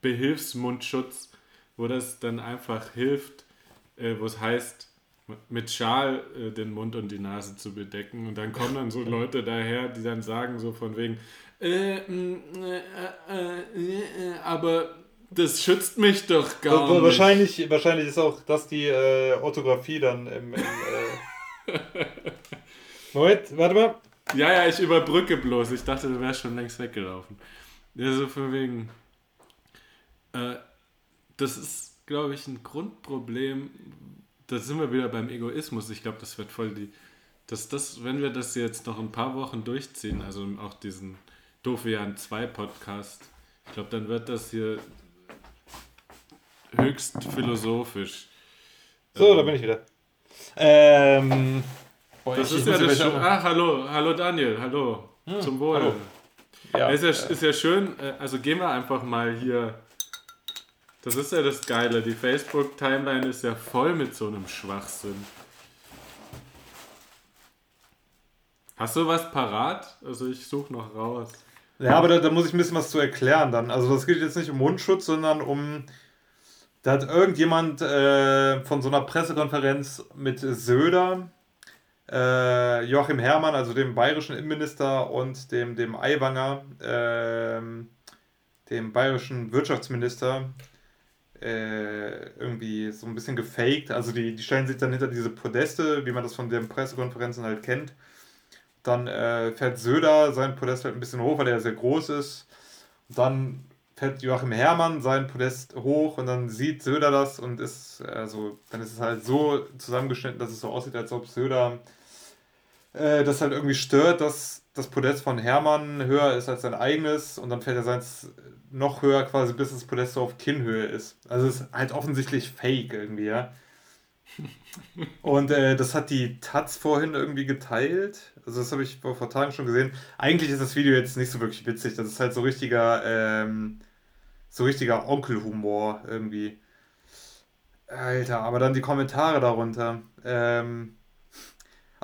Behilfsmundschutz, wo das dann einfach hilft, äh, wo es heißt, mit Schal äh, den Mund und die Nase zu bedecken. Und dann kommen dann so Leute daher, die dann sagen so von wegen, äh, mm, äh, äh, äh, aber das schützt mich doch gar nicht. Wahrscheinlich, wahrscheinlich ist auch das die äh, Orthographie dann im. im Moment, warte mal. Ja, ja, ich überbrücke bloß. Ich dachte, du wärst schon längst weggelaufen. Ja, so von wegen. das ist, glaube ich, ein Grundproblem, da sind wir wieder beim Egoismus. Ich glaube, das wird voll die. Dass das, wenn wir das jetzt noch ein paar Wochen durchziehen, also auch diesen Doofian 2 Podcast, ich glaube, dann wird das hier höchst philosophisch. So, ähm, da bin ich wieder. Ähm, boah, das ist ja das schön. Ah, hallo, hallo Daniel, hallo. Hm, Zum Wohl. Hallo. Ja, ist, ja, äh, ist ja schön, äh, also gehen wir einfach mal hier das ist ja das Geile. Die Facebook-Timeline ist ja voll mit so einem Schwachsinn. Hast du was parat? Also ich suche noch raus. Ja, aber da, da, muss ich ein bisschen was zu erklären dann. Also das geht jetzt nicht um Mundschutz, sondern um... Da hat irgendjemand äh, von so einer Pressekonferenz mit Söder, äh, Joachim Herrmann, also dem bayerischen Innenminister und dem, dem Aiwanger, äh, dem bayerischen Wirtschaftsminister, äh, irgendwie so ein bisschen gefaked. Also die, die stellen sich dann hinter diese Podeste, wie man das von den Pressekonferenzen halt kennt. Dann äh, fährt Söder sein Podest halt ein bisschen hoch, weil er sehr groß ist. Dann fährt Joachim Herrmann sein Podest hoch und dann sieht Söder das und ist, also, dann ist es halt so zusammengeschnitten, dass es so aussieht, als ob Söder äh, das halt irgendwie stört, dass das Podest von Hermann höher ist als sein eigenes und dann fährt er seins noch höher quasi, bis das Podest so auf Kinnhöhe ist. Also es ist halt offensichtlich fake irgendwie, ja. Und äh, das hat die Taz vorhin irgendwie geteilt. Also das habe ich vor, vor Tagen schon gesehen. Eigentlich ist das Video jetzt nicht so wirklich witzig. Das ist halt so richtiger, ähm, so richtiger Onkelhumor irgendwie. Alter, aber dann die Kommentare darunter. Ähm,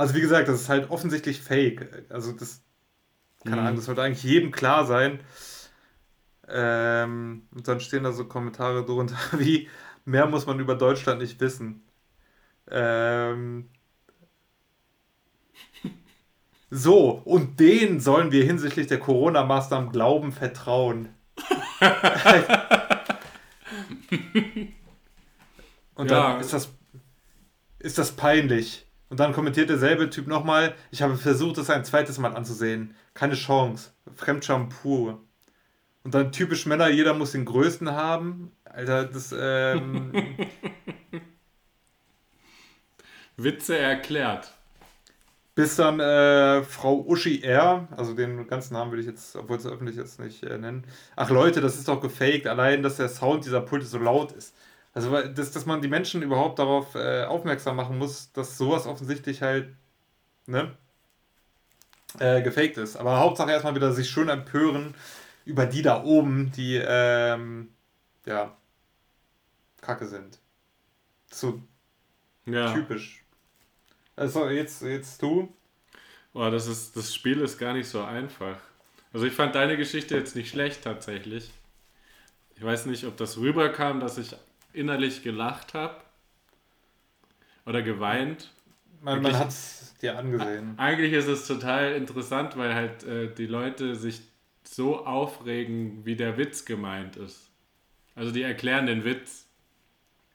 also wie gesagt, das ist halt offensichtlich fake. Also das, keine mhm. Ahnung, das sollte eigentlich jedem klar sein. Ähm, und dann stehen da so Kommentare drunter wie, mehr muss man über Deutschland nicht wissen. Ähm, so, und denen sollen wir hinsichtlich der Corona-Maßnahmen glauben, vertrauen. und ja. dann ist das, ist das peinlich. Und dann kommentiert derselbe Typ nochmal, ich habe versucht, es ein zweites Mal anzusehen. Keine Chance. Fremdscham pur. Und dann typisch Männer, jeder muss den größten haben. Alter, das, ähm. Witze erklärt. Bis dann äh, Frau Uschi R., also den ganzen Namen würde ich jetzt, obwohl es öffentlich ist, nicht äh, nennen. Ach Leute, das ist doch gefaked, allein, dass der Sound dieser Pulte so laut ist. Also, dass, dass man die Menschen überhaupt darauf äh, aufmerksam machen muss, dass sowas offensichtlich halt, ne? äh, gefaked ist. Aber Hauptsache erstmal wieder sich schön empören über die da oben, die ähm, ja kacke sind. So ja. typisch. Also jetzt, jetzt du. Boah, das ist, das Spiel ist gar nicht so einfach. Also ich fand deine Geschichte jetzt nicht schlecht tatsächlich. Ich weiß nicht, ob das rüberkam, dass ich innerlich gelacht habe oder geweint. Man, man hat es dir angesehen. Eigentlich ist es total interessant, weil halt äh, die Leute sich so aufregen, wie der Witz gemeint ist. Also die erklären den Witz.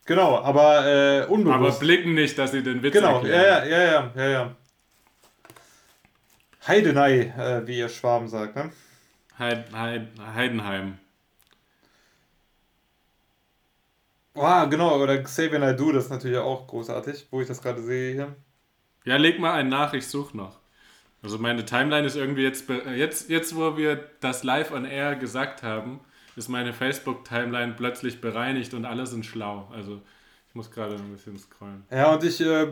Genau, aber äh, unbewusst. Aber blicken nicht, dass sie den Witz genau, erklären. Genau, ja, ja, ja, ja, ja. Heidenei, äh, wie ihr Schwaben sagt, ne? Heid, Heid, Heidenheim. Ah, genau, oder Xavier Naidoo, das ist natürlich auch großartig, wo ich das gerade sehe hier. Ja, leg mal einen nach, ich suche noch. Also meine Timeline ist irgendwie jetzt, jetzt, jetzt wo wir das live on air gesagt haben, ist meine Facebook-Timeline plötzlich bereinigt und alle sind schlau. Also ich muss gerade ein bisschen scrollen. Ja, und ich äh,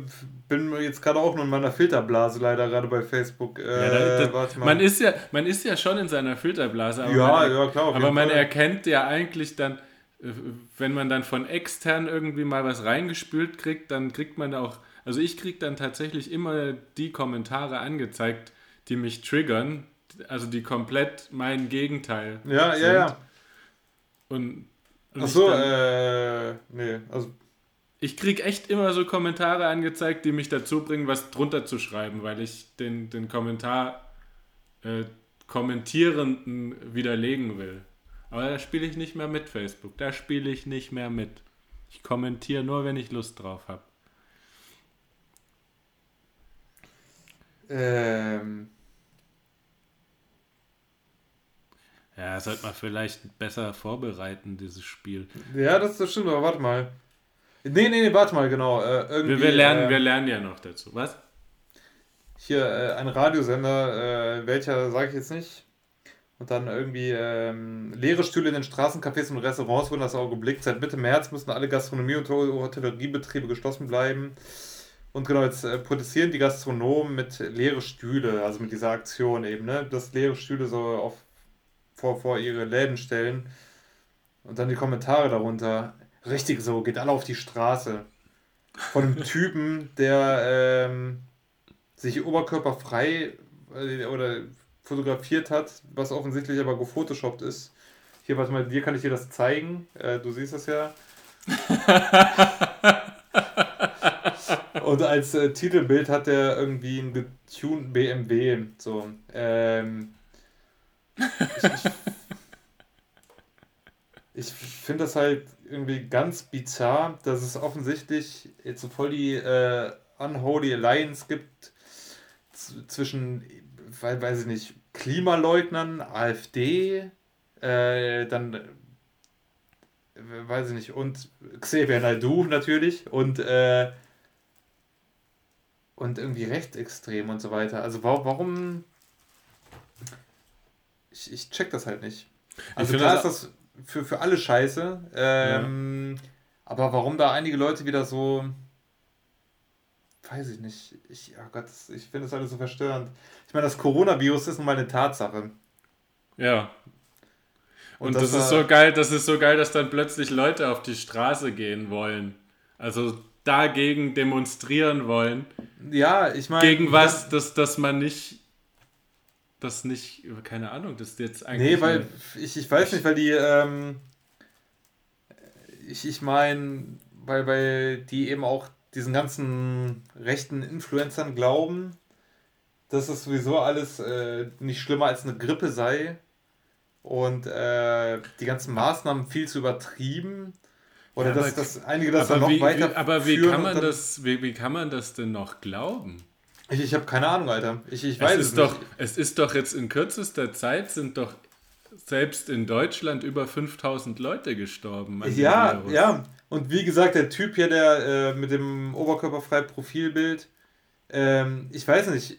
bin jetzt gerade auch nur in meiner Filterblase leider gerade bei Facebook. Äh, ja, da, da, man, ist ja, man ist ja schon in seiner Filterblase. Aber ja, man, ja, klar. Aber man erkennt ja eigentlich dann, wenn man dann von extern irgendwie mal was reingespült kriegt, dann kriegt man auch, also ich kriege dann tatsächlich immer die Kommentare angezeigt, die mich triggern, also die komplett mein Gegenteil ja, sind. Ja, ja, Und, und Ach so, äh, nee, also ich kriege echt immer so Kommentare angezeigt, die mich dazu bringen, was drunter zu schreiben, weil ich den, den Kommentar äh, Kommentierenden widerlegen will. Aber da spiele ich nicht mehr mit Facebook. Da spiele ich nicht mehr mit. Ich kommentiere nur, wenn ich Lust drauf habe. Ähm. Ja, sollte man vielleicht besser vorbereiten, dieses Spiel. Ja, das, das stimmt, aber warte mal. Nee, nee, nee, warte mal, genau. Äh, wir, wir, lernen, äh, wir lernen ja noch dazu. Was? Hier äh, ein Radiosender, äh, welcher sage ich jetzt nicht. Und dann irgendwie ähm, leere Stühle in den Straßencafés und Restaurants wurden das Auge geblickt. Seit Mitte März müssen alle Gastronomie- und Hotelleriebetriebe geschlossen bleiben. Und genau, jetzt äh, protestieren die Gastronomen mit leere Stühle, also mit dieser Aktion eben, ne? Dass leere Stühle so auf, vor, vor ihre Läden stellen. Und dann die Kommentare darunter. Richtig so, geht alle auf die Straße. Von einem Typen, der ähm, sich oberkörperfrei äh, oder fotografiert hat, was offensichtlich aber gefotoshoppt ist. Hier, warte mal, dir kann ich dir das zeigen. Äh, du siehst das ja. Und als äh, Titelbild hat er irgendwie einen getunten BMW. So. Ähm, ich, ich ich finde das halt irgendwie ganz bizarr, dass es offensichtlich jetzt so voll die äh, Unholy Alliance gibt zwischen, weiß ich nicht, Klimaleugnern, AfD, äh, dann, äh, weiß ich nicht, und Xavier Naidoo natürlich und, äh, und irgendwie rechtsextrem und so weiter. Also warum, ich, ich check das halt nicht. Also klar ist das für, für alle scheiße. Ähm, ja. Aber warum da einige Leute wieder so. Weiß ich nicht. Ich, oh Gott, ich finde das alles so verstörend. Ich meine, das Coronavirus ist nun mal eine Tatsache. Ja. Und, Und das, das ist so geil, das ist so geil, dass dann plötzlich Leute auf die Straße gehen wollen. Also dagegen demonstrieren wollen. Ja, ich meine. Gegen was, dass, dass man nicht das nicht, keine Ahnung, das ist jetzt eigentlich. Nee, weil ich, ich weiß nicht, weil die, ähm, ich, ich meine, weil, weil die eben auch diesen ganzen rechten Influencern glauben, dass es sowieso alles äh, nicht schlimmer als eine Grippe sei und äh, die ganzen Maßnahmen viel zu übertrieben. Oder ja, dass, dass einige das dann noch wie, weiter. Wie, aber wie kann, man das, wie, wie kann man das denn noch glauben? Ich, ich habe keine Ahnung, Alter. Ich, ich weiß es, ist es doch, Es ist doch jetzt in kürzester Zeit sind doch selbst in Deutschland über 5000 Leute gestorben. Ja, ja. Und wie gesagt, der Typ hier, der äh, mit dem oberkörperfrei Profilbild, ähm, ich weiß nicht,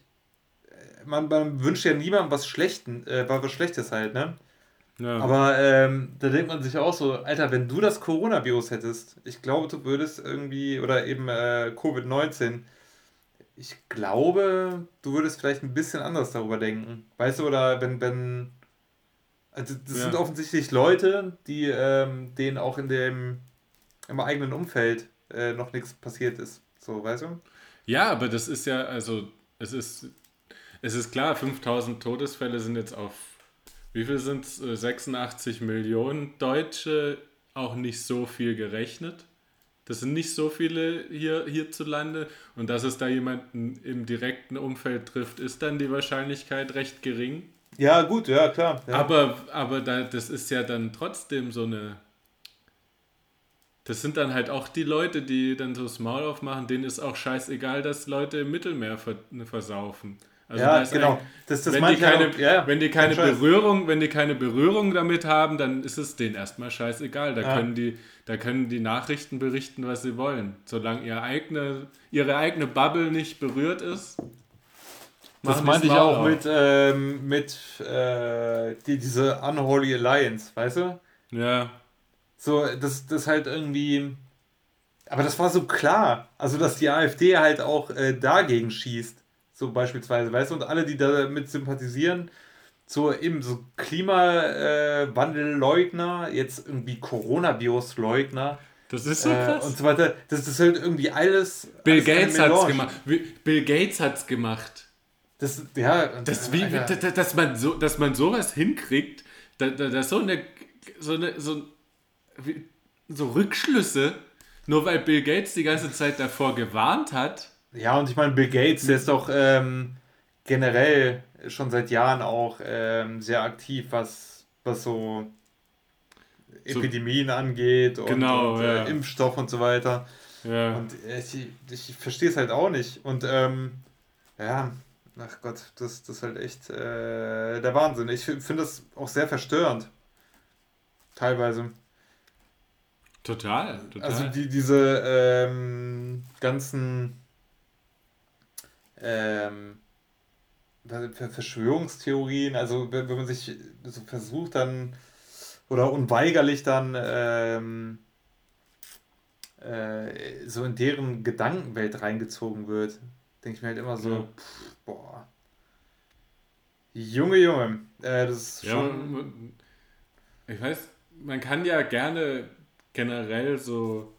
man, man wünscht ja niemandem was Schlechten, äh, was Schlechtes halt, ne? Ja. Aber ähm, da denkt man sich auch so, Alter, wenn du das Coronavirus hättest, ich glaube, du würdest irgendwie, oder eben äh, Covid-19, ich glaube, du würdest vielleicht ein bisschen anders darüber denken. Weißt du, oder wenn, wenn. Also das ja. sind offensichtlich Leute, die ähm, denen auch in dem im eigenen Umfeld äh, noch nichts passiert ist. So, weißt du? Ja, aber das ist ja, also es ist, es ist klar, 5000 Todesfälle sind jetzt auf, wie viel sind es? 86 Millionen Deutsche, auch nicht so viel gerechnet. Das sind nicht so viele hier hierzulande. Und dass es da jemanden im direkten Umfeld trifft, ist dann die Wahrscheinlichkeit recht gering. Ja, gut, ja, klar. Ja. Aber, aber da, das ist ja dann trotzdem so eine. Das sind dann halt auch die Leute, die dann so das Maul aufmachen, denen ist auch scheißegal, dass Leute im Mittelmeer versaufen. Also ja, da genau. Das, das wenn, die keine, auch, ja, wenn die keine Berührung, wenn die keine Berührung damit haben, dann ist es denen erstmal scheißegal. Da ja. können die, da können die Nachrichten berichten, was sie wollen. Solange ihre eigene, ihre eigene Bubble nicht berührt ist. Das meinte ich auch auf. mit, ähm, mit äh, die, diese Unholy Alliance, weißt du? Ja. So, das, das halt irgendwie. Aber das war so klar. Also, dass die AfD halt auch äh, dagegen schießt. So beispielsweise, weißt du, und alle, die damit sympathisieren, so eben so Klimawandelleugner, äh, jetzt irgendwie Coronavirus-Leugner. Das ist so äh, krass. und so weiter. Das ist halt irgendwie alles. Bill alles Gates hat's gemacht. Bill Gates hat's gemacht. Das, ja, das wie, dass, man so, dass man sowas hinkriegt, dass, dass so eine, so eine, so, so Rückschlüsse, nur weil Bill Gates die ganze Zeit davor gewarnt hat, ja, und ich meine, Bill Gates, der ist doch ähm, generell schon seit Jahren auch ähm, sehr aktiv, was, was so Epidemien so, angeht und, genau, und äh, ja. Impfstoff und so weiter. Ja. Und ich, ich verstehe es halt auch nicht. Und ähm, ja, ach Gott, das, das ist halt echt äh, der Wahnsinn. Ich finde das auch sehr verstörend. Teilweise. Total, total. Also die, diese ähm, ganzen ähm, Verschwörungstheorien, also wenn, man sich so versucht dann oder unweigerlich dann ähm, äh, so in deren Gedankenwelt reingezogen wird, denke ich mir halt immer so, ja. pff, boah. Junge, Junge, äh, das ist schon. Ja, ich weiß, man kann ja gerne generell so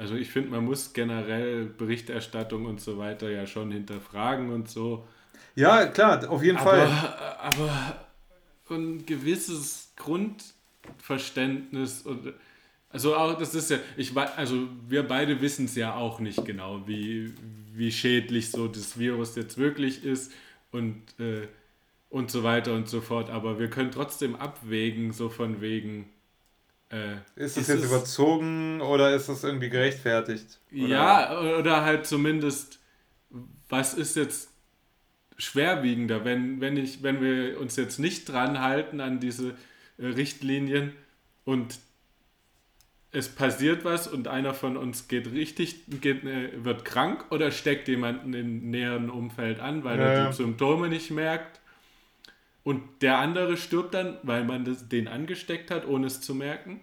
also ich finde, man muss generell Berichterstattung und so weiter ja schon hinterfragen und so. Ja, klar, auf jeden aber, Fall. Aber ein gewisses Grundverständnis und also auch das ist ja, ich also wir beide wissen es ja auch nicht genau, wie, wie schädlich so das Virus jetzt wirklich ist und, äh, und so weiter und so fort. Aber wir können trotzdem abwägen, so von wegen, äh, ist das jetzt überzogen oder ist das irgendwie gerechtfertigt? Oder? Ja, oder halt zumindest, was ist jetzt schwerwiegender, wenn, wenn, ich, wenn wir uns jetzt nicht dran halten an diese äh, Richtlinien und es passiert was und einer von uns geht richtig, geht, äh, wird krank oder steckt jemanden im näheren Umfeld an, weil ja, er die Symptome nicht merkt. Und der andere stirbt dann, weil man das, den angesteckt hat, ohne es zu merken.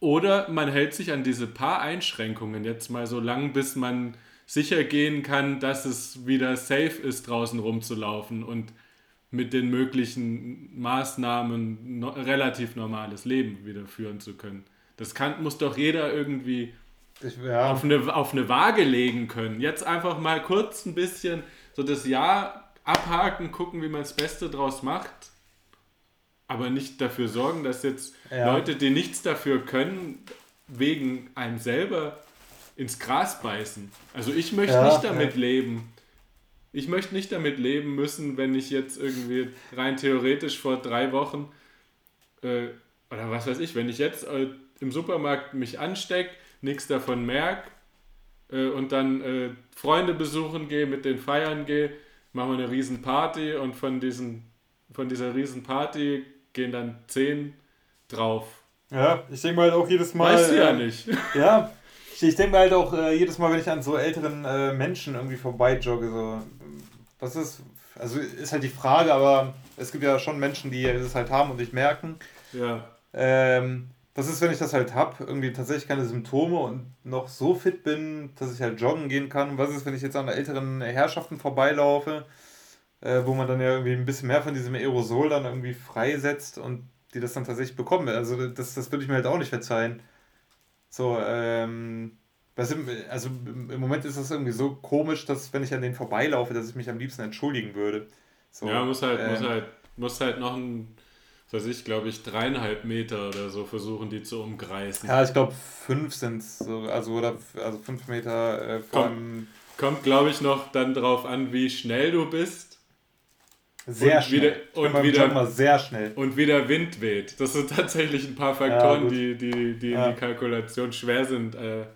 Oder man hält sich an diese paar Einschränkungen jetzt mal so lang, bis man sicher gehen kann, dass es wieder safe ist, draußen rumzulaufen und mit den möglichen Maßnahmen no relativ normales Leben wieder führen zu können. Das kann, muss doch jeder irgendwie ich, ja. auf, eine, auf eine Waage legen können. Jetzt einfach mal kurz ein bisschen so das Jahr abhaken, gucken, wie man das Beste draus macht. Aber nicht dafür sorgen, dass jetzt ja. Leute, die nichts dafür können, wegen einem selber ins Gras beißen. Also ich möchte ja, nicht damit ja. leben. Ich möchte nicht damit leben müssen, wenn ich jetzt irgendwie rein theoretisch vor drei Wochen äh, oder was weiß ich, wenn ich jetzt äh, im Supermarkt mich anstecke, nichts davon merke äh, und dann äh, Freunde besuchen gehe, mit den feiern gehe, machen wir eine riesen Party und von, diesen, von dieser riesen Party gehen dann zehn drauf. Ja, ich denke mal halt auch jedes Mal. Weißt du ja äh, nicht. Ja, ich, ich denke mir halt auch äh, jedes Mal, wenn ich an so älteren äh, Menschen irgendwie vorbeijogge, so, was ist, also ist halt die Frage, aber es gibt ja schon Menschen, die das halt haben und nicht merken. Ja. Ähm, das ist, wenn ich das halt habe, irgendwie tatsächlich keine Symptome und noch so fit bin, dass ich halt joggen gehen kann. Was ist, wenn ich jetzt an älteren Herrschaften vorbeilaufe, äh, wo man dann ja irgendwie ein bisschen mehr von diesem Aerosol dann irgendwie freisetzt und die das dann tatsächlich bekommen. Also das, das würde ich mir halt auch nicht verzeihen. So, ähm, also im Moment ist das irgendwie so komisch, dass wenn ich an denen vorbeilaufe, dass ich mich am liebsten entschuldigen würde. So, ja, muss halt, ähm, muss halt, muss halt noch ein was weiß ich, glaube ich, dreieinhalb Meter oder so versuchen die zu umkreisen. Ja, ich glaube fünf sind es so, also oder also fünf Meter äh, vor kommt, kommt glaube ich, noch dann drauf an, wie schnell du bist. Sehr und schnell. Wieder, und wieder, sehr schnell. Und wie der Wind weht. Das sind tatsächlich ein paar Faktoren, ja, die, die, die ja. in die Kalkulation schwer sind äh,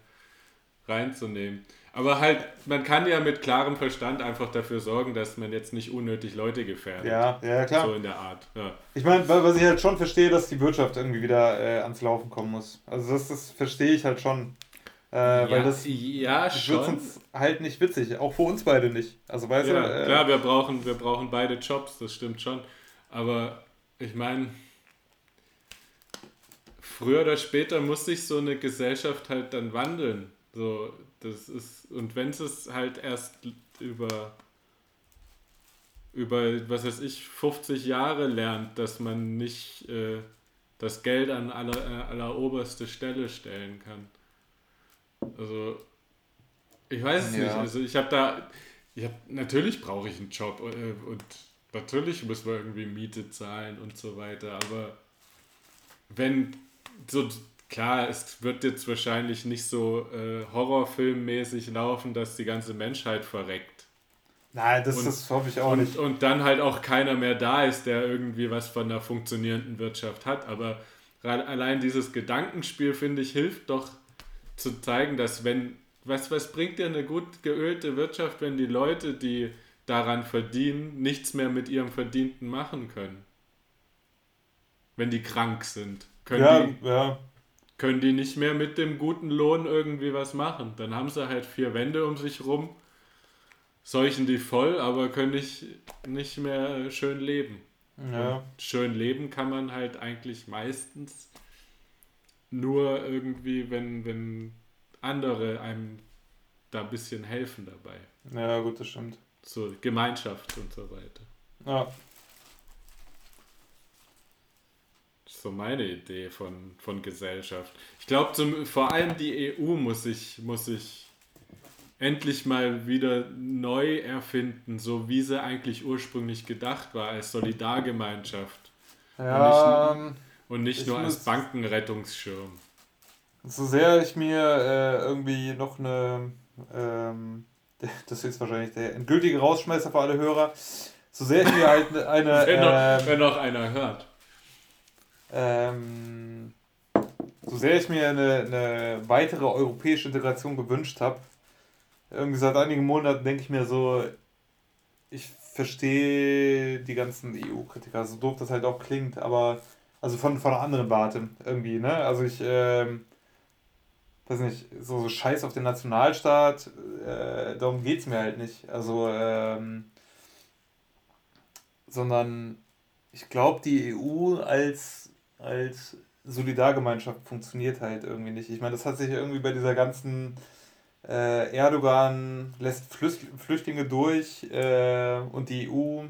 reinzunehmen. Aber halt, man kann ja mit klarem Verstand einfach dafür sorgen, dass man jetzt nicht unnötig Leute gefährdet. Ja, ja, klar. So in der Art. Ja. Ich meine, was ich halt schon verstehe, dass die Wirtschaft irgendwie wieder äh, ans Laufen kommen muss. Also das, das verstehe ich halt schon. Äh, ja, weil das, ja, wird uns halt nicht witzig. Auch für uns beide nicht. Also weißt ja, du, äh, klar, wir brauchen, wir brauchen beide Jobs, das stimmt schon. Aber ich meine, früher oder später muss sich so eine Gesellschaft halt dann wandeln. So, das ist, und wenn es halt erst über, über, was weiß ich, 50 Jahre lernt, dass man nicht äh, das Geld an aller, äh, aller oberste Stelle stellen kann. Also, ich weiß es ja. nicht. Also, ich habe da, ich hab, natürlich brauche ich einen Job äh, und natürlich muss man irgendwie Miete zahlen und so weiter, aber wenn so klar, es wird jetzt wahrscheinlich nicht so äh, horrorfilmmäßig laufen, dass die ganze Menschheit verreckt. Nein, das, und, das hoffe ich auch und, nicht. Und dann halt auch keiner mehr da ist, der irgendwie was von einer funktionierenden Wirtschaft hat. Aber allein dieses Gedankenspiel, finde ich, hilft doch zu zeigen, dass wenn, was, was bringt dir eine gut geölte Wirtschaft, wenn die Leute, die daran verdienen, nichts mehr mit ihrem Verdienten machen können? Wenn die krank sind. Können ja, die, ja können die nicht mehr mit dem guten Lohn irgendwie was machen. Dann haben sie halt vier Wände um sich rum, seuchen die voll, aber können nicht, nicht mehr schön leben. Ja. schön leben kann man halt eigentlich meistens nur irgendwie, wenn, wenn andere einem da ein bisschen helfen dabei. Ja, gut, das stimmt. So Gemeinschaft und so weiter. Ja. So meine Idee von, von Gesellschaft. Ich glaube, vor allem die EU muss sich, muss sich endlich mal wieder neu erfinden, so wie sie eigentlich ursprünglich gedacht war, als Solidargemeinschaft. Ja, und nicht, und nicht nur als Bankenrettungsschirm. So sehr ich mir äh, irgendwie noch eine, ähm, das ist wahrscheinlich der endgültige Rausschmeißer für alle Hörer, so sehr ich mir halt eine. wenn, noch, äh, wenn noch einer hört. Ähm, so sehr ich mir eine, eine weitere europäische Integration gewünscht habe, irgendwie seit einigen Monaten denke ich mir so, ich verstehe die ganzen EU-Kritiker, so doof das halt auch klingt, aber also von, von einer anderen Warte irgendwie, ne? Also ich, ähm, weiß nicht, so, so Scheiß auf den Nationalstaat, äh, darum geht es mir halt nicht. Also, ähm, sondern ich glaube, die EU als als Solidargemeinschaft funktioniert halt irgendwie nicht. Ich meine, das hat sich irgendwie bei dieser ganzen äh, Erdogan lässt Flüchtlinge durch äh, und die EU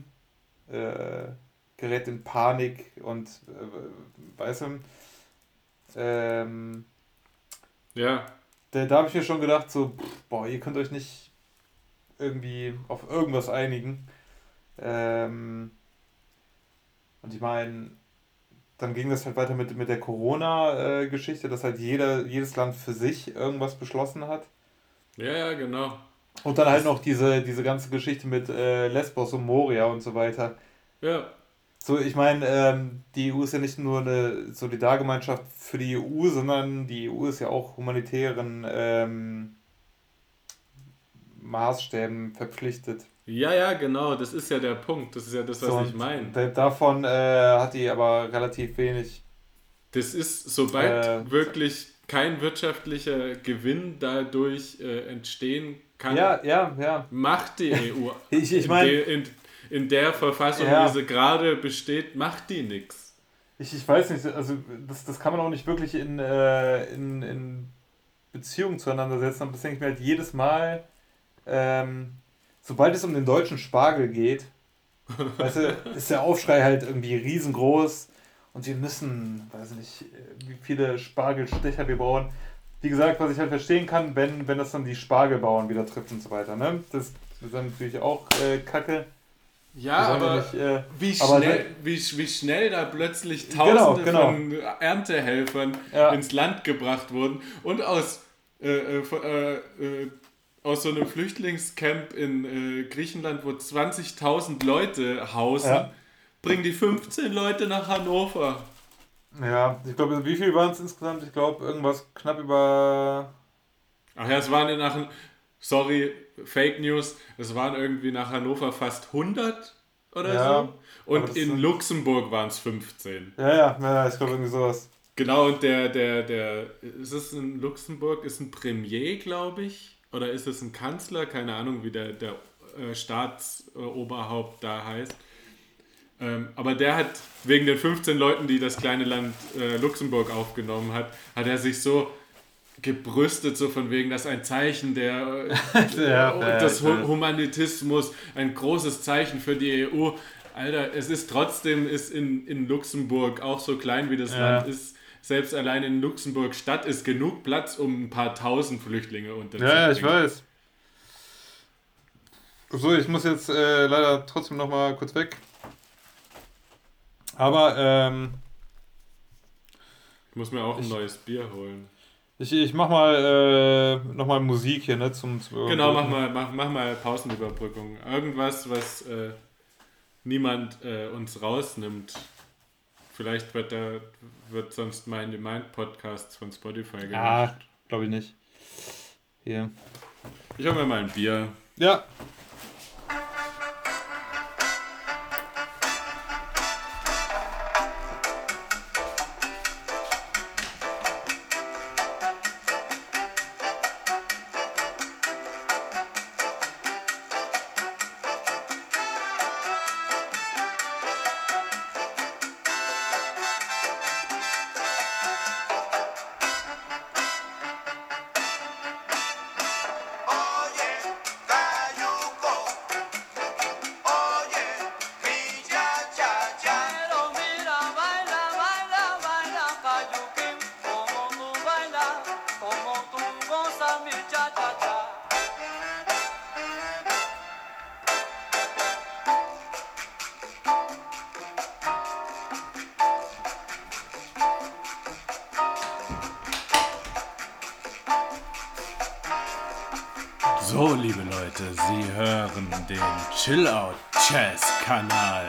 äh, gerät in Panik und äh, weißt du, ähm, ja. Da, da habe ich mir schon gedacht, so, pff, boah, ihr könnt euch nicht irgendwie auf irgendwas einigen. Ähm, und ich meine, dann ging das halt weiter mit, mit der Corona-Geschichte, dass halt jeder, jedes Land für sich irgendwas beschlossen hat. Ja, ja, genau. Und dann halt noch diese, diese ganze Geschichte mit äh, Lesbos und Moria und so weiter. Ja. So, ich meine, ähm, die EU ist ja nicht nur eine Solidargemeinschaft für die EU, sondern die EU ist ja auch humanitären ähm, Maßstäben verpflichtet. Ja, ja, genau, das ist ja der Punkt. Das ist ja das, was so, ich meine. Davon äh, hat die aber relativ wenig. Das ist, sobald äh, wirklich kein wirtschaftlicher Gewinn dadurch äh, entstehen kann, ja, ja, ja. macht die EU. ich, ich mein, in, in, in, der Verfassung, ja. wie sie gerade besteht, macht die nichts. ich, ich weiß nicht, also das, das kann man auch nicht wirklich in, äh, in, in Beziehung zueinander setzen. Und das denke ich mir halt jedes Mal, ähm, sobald es um den deutschen Spargel geht, weißt du, ist der Aufschrei halt irgendwie riesengroß und wir müssen, weiß nicht, wie viele Spargelstecher wir bauen. Wie gesagt, was ich halt verstehen kann, wenn, wenn das dann die Spargelbauern wieder trifft und so weiter. Ne? Das ist dann natürlich auch äh, kacke. Ja, aber, nicht, äh, wie, aber schnell, wie, wie schnell da plötzlich genau, Tausende genau, genau. von Erntehelfern ja. ins Land gebracht wurden und aus, äh, äh, äh, aus so einem Flüchtlingscamp in äh, Griechenland, wo 20.000 Leute hausen, ja. bringen die 15 Leute nach Hannover. Ja, ich glaube, wie viel waren es insgesamt? Ich glaube, irgendwas knapp über. Ach ja, es waren nach. Sorry, Fake News. Es waren irgendwie nach Hannover fast 100 oder ja, so. Und in Luxemburg waren es 15. Ja, ja, ja, ich glaube irgendwie sowas. Genau, und der, der, der, ist es in Luxemburg, ist ein Premier, glaube ich, oder ist es ein Kanzler, keine Ahnung, wie der, der äh, Staatsoberhaupt da heißt. Ähm, aber der hat wegen den 15 Leuten, die das kleine Land äh, Luxemburg aufgenommen hat, hat er sich so gebrüstet, so von wegen, das ist ein Zeichen der, ja, des Humanitismus, ein großes Zeichen für die EU. Alter, es ist trotzdem, ist in, in Luxemburg auch so klein wie das ja. Land ist, selbst allein in Luxemburg Stadt ist genug Platz, um ein paar tausend Flüchtlinge unterzubringen. Ja, ich weiß. So, ich muss jetzt äh, leider trotzdem noch mal kurz weg. Aber, ähm, Ich muss mir auch ein ich, neues Bier holen. Ich, ich mach mal äh, nochmal Musik hier, ne? Zum, zum genau, mach mal, mach, mach mal Pausenüberbrückung. Irgendwas, was äh, niemand äh, uns rausnimmt. Vielleicht wird da wird sonst mein Mind Podcasts von Spotify gemacht. Ah, glaube ich nicht. Hier. Ich hol mir mal ein Bier. Ja, Chillout Jazz Kanal.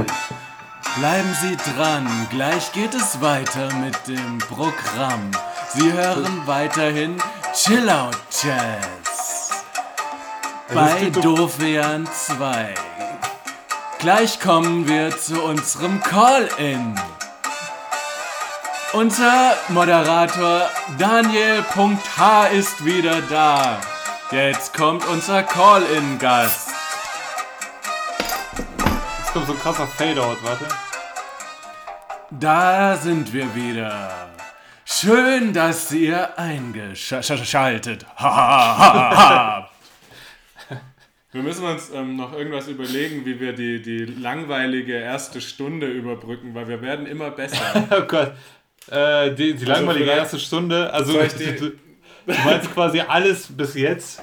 Bleiben Sie dran, gleich geht es weiter mit dem Programm. Sie hören weiterhin Chillout Jazz bei Dofian 2. Gleich kommen wir zu unserem Call-In. Unser Moderator Daniel.h ist wieder da. Jetzt kommt unser Call-In-Gast. Jetzt kommt so ein krasser Fade-Out, warte. Da sind wir wieder. Schön, dass ihr eingeschaltet habt. Wir müssen uns ähm, noch irgendwas überlegen, wie wir die, die langweilige erste Stunde überbrücken, weil wir werden immer besser. oh Gott. Äh, die, die also langweilige erste Stunde, also die, Du meinst quasi alles bis jetzt?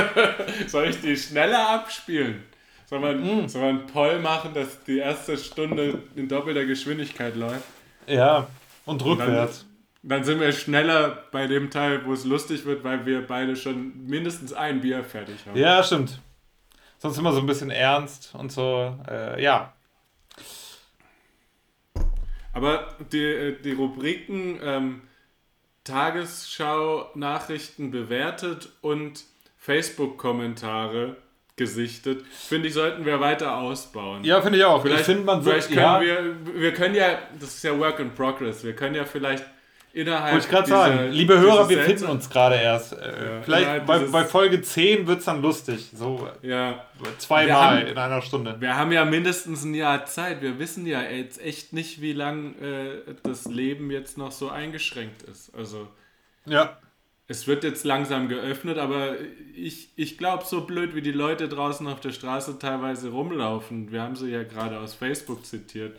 Soll ich die schneller abspielen? Soll man, mm. soll man Poll machen, dass die erste Stunde in doppelter Geschwindigkeit läuft? Ja, und rückwärts. Dann, dann, sind wir schneller bei dem Teil, wo es lustig wird, weil wir beide schon mindestens ein Bier fertig haben. Ja, stimmt. Sonst immer so ein bisschen ernst und so, äh, ja. Aber die, äh, die Rubriken ähm, Tagesschau-Nachrichten bewertet und Facebook-Kommentare gesichtet. Finde ich, sollten wir weiter ausbauen. Ja, finde ich auch. Vielleicht, ich man vielleicht können ja. wir, wir können ja, das ist ja Work in Progress, wir können ja vielleicht innerhalb Wollte ich gerade sagen, liebe Hörer, wir finden uns gerade erst. Äh, Ja, vielleicht bei, bei Folge 10 wird es dann lustig. So Ja, zweimal in einer Stunde. wir haben ja mindestens ein Jahr Zeit. Wir wissen ja jetzt echt nicht, wie lang äh, das Leben jetzt noch so eingeschränkt ist. Also Ja. Es wird jetzt langsam geöffnet, aber ich, ich glaube, so blöd wie die Leute draußen auf der Straße teilweise rumlaufen, wir haben sie ja gerade aus Facebook zitiert,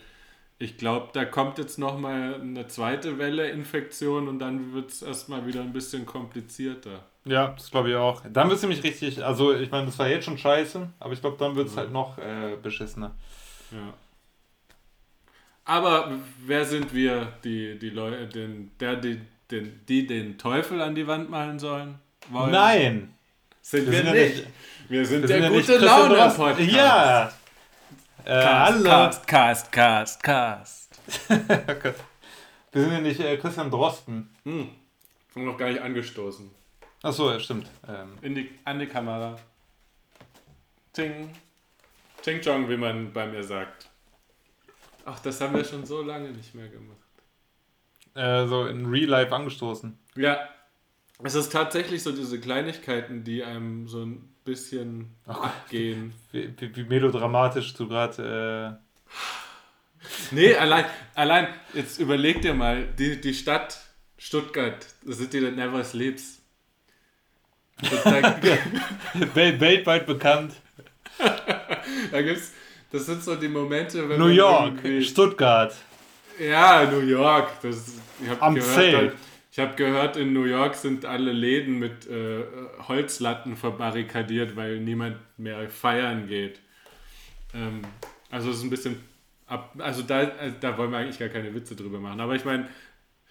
ich glaube, da kommt jetzt nochmal eine zweite Welle Infektion und dann wird es erstmal wieder ein bisschen komplizierter. Ja, das glaube ich auch. Dann wird es nämlich richtig, also ich meine, das war jetzt schon scheiße, aber ich glaube, dann wird es halt noch äh, beschissener. Ja. Aber wer sind wir, die, die Leute, den, der, die, den, die den Teufel an die Wand malen sollen? Wollen? Nein! sind wir wir, sind ja nicht. nicht- Wir sind Wir der sind ja gute Christian Laune Drosten. Podcast. Ja! Äh, Cast, hallo! Cast, Cast, Cast, Cast. Wir sind ja nicht äh, Christian Drosten. Hm. Ich noch gar nicht angestoßen. Achso, ja, stimmt. Ähm, In die, an die Kamera. Ting. Ting Chong, wie man bei mir sagt. Ach, das haben wir schon so lange nicht mehr gemacht. Äh, so in Real Life angestoßen. Ja, es ist tatsächlich so diese Kleinigkeiten, die einem so ein bisschen abgehen. Wie, wie, wie melodramatisch du gerade. Nee, allein, allein, jetzt überleg dir mal, die, die Stadt Stuttgart, The City that never sleeps. Äh, wel weltweit bekannt. da gibt's, das sind so die Momente, wenn New York, Stuttgart. Ja, New York. Das, ich habe Am gehört, Zelt. da- ich habe gehört, in New York sind alle Läden mit äh, Holzlatten verbarrikadiert, weil niemand mehr feiern geht. Ähm, also es ist ein bisschen ab, also da, äh, da wollen wir eigentlich gar keine Witze drüber machen. Aber ich meine,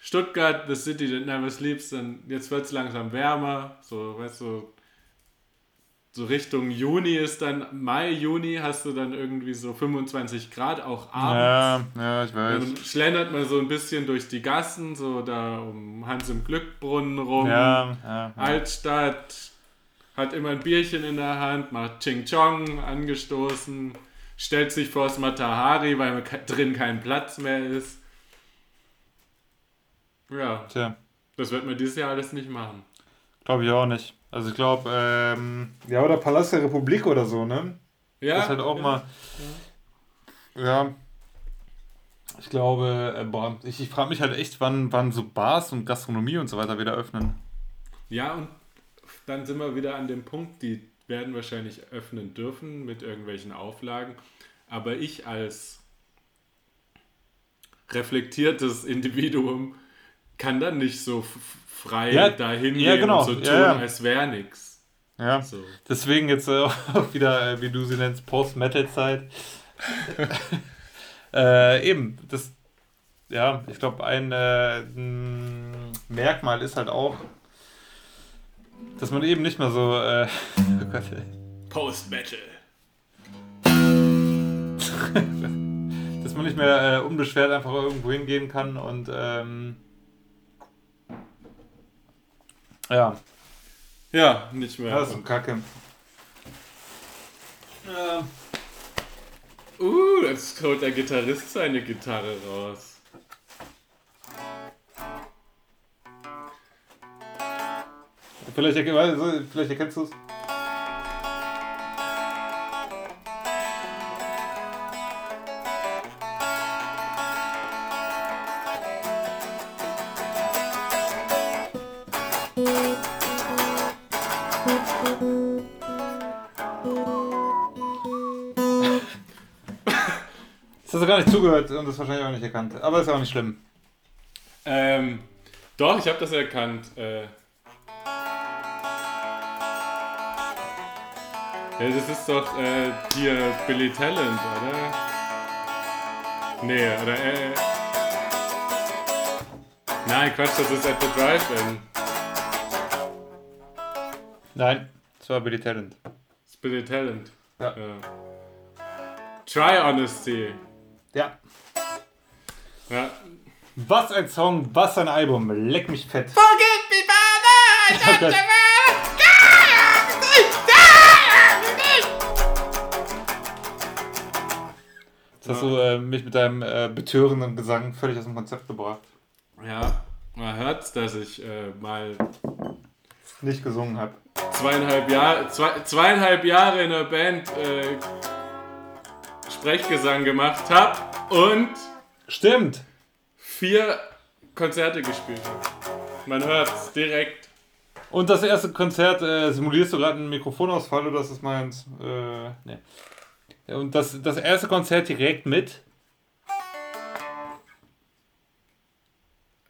Stuttgart, the city that never sleeps, dann jetzt wird es langsam wärmer, so, weißt du, so Richtung Juni ist dann, Mai, Juni hast du dann irgendwie so 25 Grad, auch abends. Ja, ja, ich weiß. Dann schlendert man so ein bisschen durch die Gassen, so da um Hans im Glückbrunnen rum. Ja, ja. ja. Altstadt, hat immer ein Bierchen in der Hand, macht Ching Chong angestoßen, stellt sich vors Matahari, weil drin kein Platz mehr ist. Ja, Tja, das wird man dieses Jahr alles nicht machen. glaube ich auch nicht. Also ich glaube, ähm, ja, oder Palast der Republik oder so, ne? Ja, das ist halt auch ja. mal. Ja. Ich glaube, äh, boah, ich, ich frage mich halt echt, wann, wann so Bars und Gastronomie und so weiter wieder öffnen. Ja, und dann sind wir wieder an dem Punkt, die werden wahrscheinlich öffnen dürfen mit irgendwelchen Auflagen. Aber ich als reflektiertes Individuum kann dann nicht so frei Ja, dahin ja, gehen genau, und so tun, ja, ja. als wäre nichts. Ja. So. Deswegen jetzt äh, auch wieder, äh, wie du sie nennst, Post-Metal-Zeit. äh, eben, das, ja, ich glaube, ein äh, ein Merkmal ist halt auch, dass man eben nicht mehr so, äh, oh Gott. Post-Metal. dass man nicht mehr äh, unbeschwert einfach irgendwo hingehen kann und, ähm, ja, Ja, nicht mehr. das ist so kacke. Ja. Uh, jetzt holt der Gitarrist seine Gitarre raus. Vielleicht, vielleicht erkennst du es. Zugehört und das wahrscheinlich auch nicht erkannt. Aber ist auch nicht schlimm. Ähm, doch, ich habe das erkannt. Äh, ja, das ist doch äh, hier Billy Talent, oder? Nee, oder äh. Nein, Quatsch, das ist at the Drive-In. Nein, das war Billy Talent. Das ist Billy Talent. Ja. Try Honesty. Ja. Ja. Was ein Song, was ein Album. Leck mich fett. Forgive me! Oh. Ah, Jetzt hast du äh, mich mit deinem äh, betörenden Gesang völlig aus dem Konzept gebracht. Ja. Man hört, dass ich äh, mal Nicht gesungen habe. zweieinhalb, Jahr, zwei, zweieinhalb Jahre in der Band äh, Sprechgesang gemacht habe und Stimmt. vier Konzerte gespielt habe. Man hört es direkt. Und das erste Konzert, äh, simulierst du gerade einen Mikrofonausfall oder ist das meins? Äh, nee. Und das, das erste Konzert direkt mit.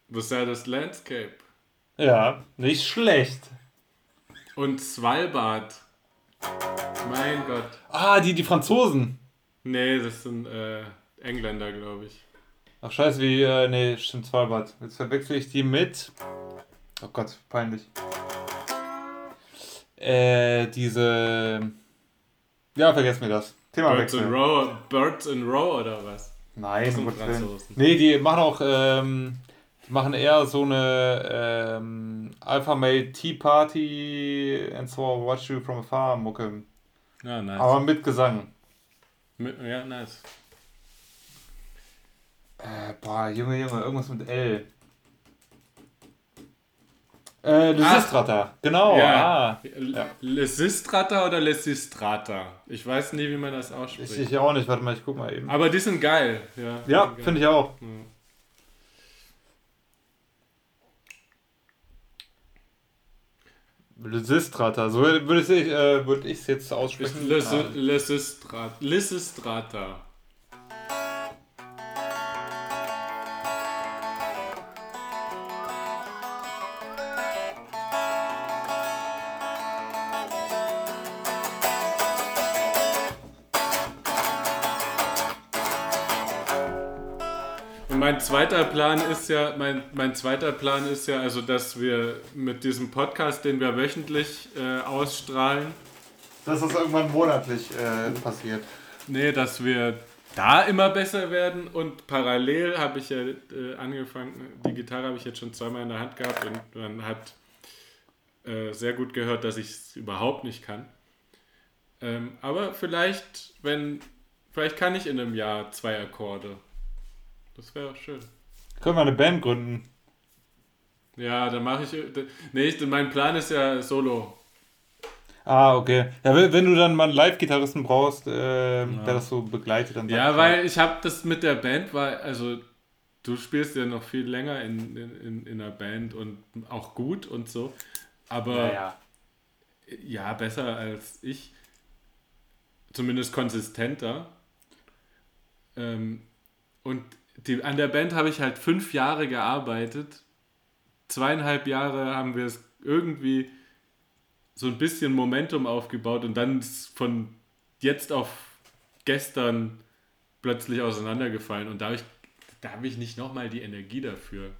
Das Landscape? Ja, nicht schlecht. Und Svalbard. Mein Gott. Ah, die, die Franzosen. Nee, das sind äh, Engländer, glaube ich. Ach scheiße, wie, äh, nee, stimmt, Svalbard. Jetzt verwechsel ich die mit. Oh Gott, peinlich. Äh, diese. Ja, vergessen wir das. Thema Birds in wechseln. Row, Birds in Row oder was? Nein, um. Nee, die machen auch, ähm, die machen eher so eine ähm, Alpha Male Tea Party and so Watch You from Afar Mucke. Ja, nice. Aber mit Gesang. Ja, nice. Äh, boah, Junge, Junge, irgendwas mit L. Äh, Lysistrata, genau. Ja. Ah. Ja. Lesistrata oder Lesistrata? Ich weiß nie, wie man das Ich, ausspricht. ich auch nicht, warte mal, ich guck mal eben. Aber die sind geil. Ja, Ja, finde ich auch. Ja. Lysistrata, so würde ich es äh, würd jetzt aussprechen. Lesi- Ah. Zweiter Plan ist ja, mein, mein zweiter Plan ist ja, also dass wir mit diesem Podcast, den wir wöchentlich äh, ausstrahlen, Dass das irgendwann monatlich äh, passiert. Nee, dass wir da immer besser werden und parallel habe ich ja äh, angefangen, die Gitarre habe ich jetzt schon zweimal in der Hand gehabt und man hat äh, sehr gut gehört, dass ich es überhaupt nicht kann. Ähm, aber vielleicht, wenn, vielleicht kann ich in einem Jahr zwei Akkorde. Das wäre auch schön. Können wir eine Band gründen? Ja, dann mache ich. Nee, ich, mein Plan ist ja Solo. Ah, okay. Ja, wenn du dann mal einen Live-Gitarristen brauchst, äh, der das so begleitet, dann Ja, weil ich habe das mit der Band, weil, also du spielst ja noch viel länger in, in, in, in einer Band und auch gut und so. Aber ja. ja, besser als ich. Zumindest konsistenter. Ähm, und die, an der Band habe ich halt fünf Jahre gearbeitet. Zweieinhalb Jahre haben wir es irgendwie so ein bisschen Momentum aufgebaut und dann ist von jetzt auf gestern plötzlich auseinandergefallen. Und da habe ich, da habe ich nicht nochmal die Energie dafür.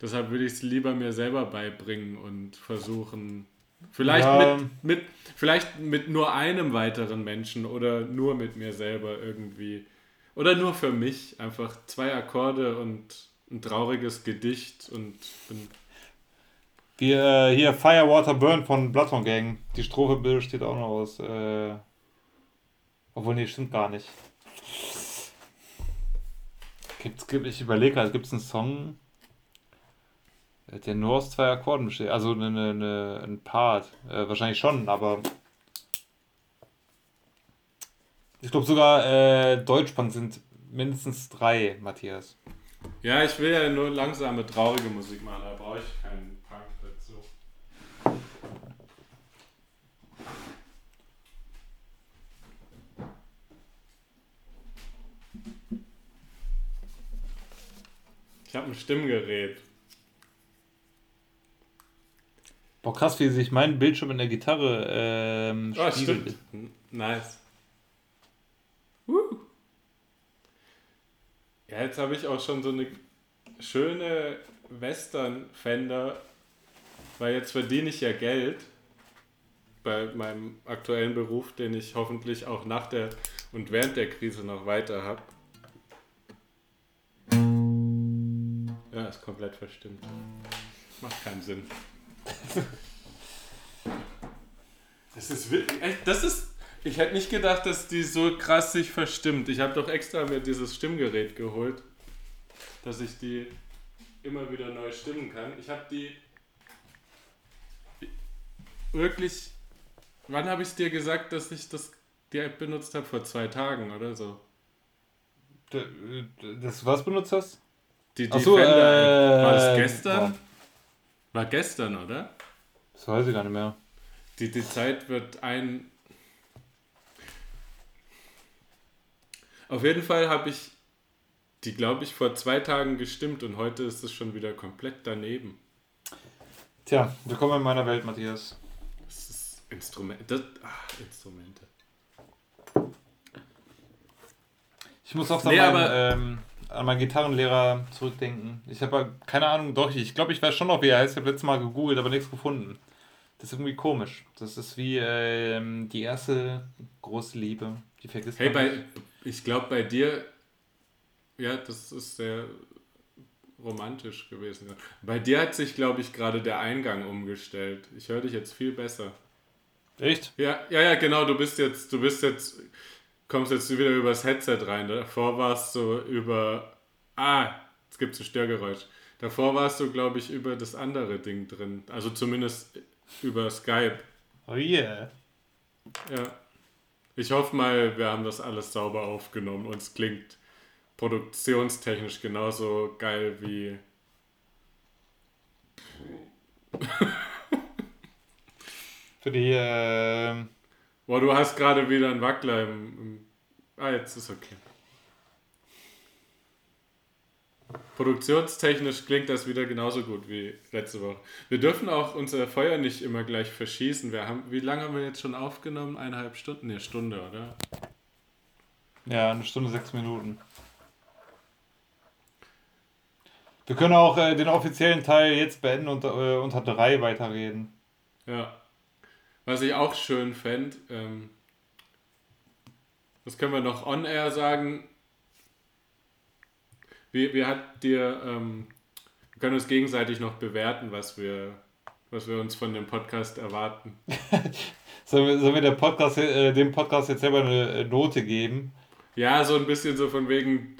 Deshalb würde ich es lieber mir selber beibringen und versuchen, vielleicht, Ja. mit, mit, vielleicht mit nur einem weiteren Menschen oder nur mit mir selber irgendwie. Oder nur für mich. Einfach zwei Akkorde und ein trauriges Gedicht und bin Die, äh, hier Fire, Water, Burn von Bloodhound Gang. Die Strophe besteht auch noch aus. Äh, obwohl, nee, stimmt gar nicht. Gibt's, gibt, ich überlege gerade, gibt es einen Song, der nur aus zwei Akkorden besteht? Also eine, eine, eine, ein Part. Äh, wahrscheinlich schon, aber. Ich glaube sogar äh, Deutschpunk sind mindestens drei, Matthias. Ja, ich will ja nur langsame, traurige Musik machen, da brauche ich keinen Punk dazu. Ich habe ein Stimmgerät. Boah, krass, wie sich mein Bildschirm in der Gitarre ähm, Oh, spiegelt. stimmt. Nice. Uh. Ja, jetzt habe ich auch schon so eine schöne Western Fender, weil jetzt verdiene ich ja Geld bei meinem aktuellen Beruf, den ich hoffentlich auch nach der und während der Krise noch weiter habe. Ja, ist komplett verstimmt. Macht keinen Sinn. Das ist wirklich, das ist, ich hätte nicht gedacht, dass die so krass sich verstimmt. Ich habe doch extra mir dieses Stimmgerät geholt, dass ich die immer wieder neu stimmen kann. Ich habe die wirklich. Wann habe ich dir gesagt, dass ich das, die App benutzt habe? Vor zwei Tagen oder so. Das was benutzt hast? Die Ach so, Defender-App. War das äh, gestern? boah. War gestern, oder? Das weiß ich gar nicht mehr. Die, die Zeit wird ein. Auf jeden Fall habe ich die, glaube ich, vor zwei Tagen gestimmt und heute ist es schon wieder komplett daneben. Tja, willkommen in meiner Welt, Matthias. Das ist Instrument. Das, ach, Instrumente. Ich muss oft Nee, an, meinen, ähm, an meinen Gitarrenlehrer zurückdenken. Ich habe keine Ahnung, doch, ich glaube, ich weiß schon noch, wie er heißt. Ich habe letztes Mal gegoogelt, aber nichts gefunden. Das ist irgendwie komisch. Das ist wie ähm, die erste große Liebe. Die vergisst Hey, man bei, nicht. Ich glaube bei dir, ja, das ist sehr romantisch gewesen. Bei dir hat sich, glaube ich, gerade der Eingang umgestellt. Ich höre dich jetzt viel besser. Echt? Ja, ja, ja, genau. Du bist jetzt, du bist jetzt, kommst jetzt wieder übers Headset rein. Davor warst du über, ah, jetzt gibt es ein Störgeräusch. Davor warst du, glaube ich, über das andere Ding drin. Also zumindest über Skype. Oh yeah. Ja. Ich hoffe mal, wir haben das alles sauber aufgenommen und es klingt produktionstechnisch genauso geil wie. Für die, ähm, Boah, du hast gerade wieder einen Wackler im, im. Ah, jetzt ist okay. Produktionstechnisch klingt das wieder genauso gut wie letzte Woche. Wir dürfen auch unser Feuer nicht immer gleich verschießen. Wir haben, wie lange haben wir jetzt schon aufgenommen? Eineinhalb Stunden? Ne, Stunde, oder? ja, eine Stunde, sechs Minuten. Wir können auch äh, den offiziellen Teil jetzt beenden und äh, unter drei weiterreden. Ja. Was ich auch schön fände, ähm, das können wir noch on-air sagen. Wie, wie hat dir, ähm, wir können uns gegenseitig noch bewerten, was wir, was wir uns von dem Podcast erwarten. Sollen wir, sollen wir der Podcast, äh, dem Podcast jetzt selber eine äh, Note geben? Ja, so ein bisschen so von wegen,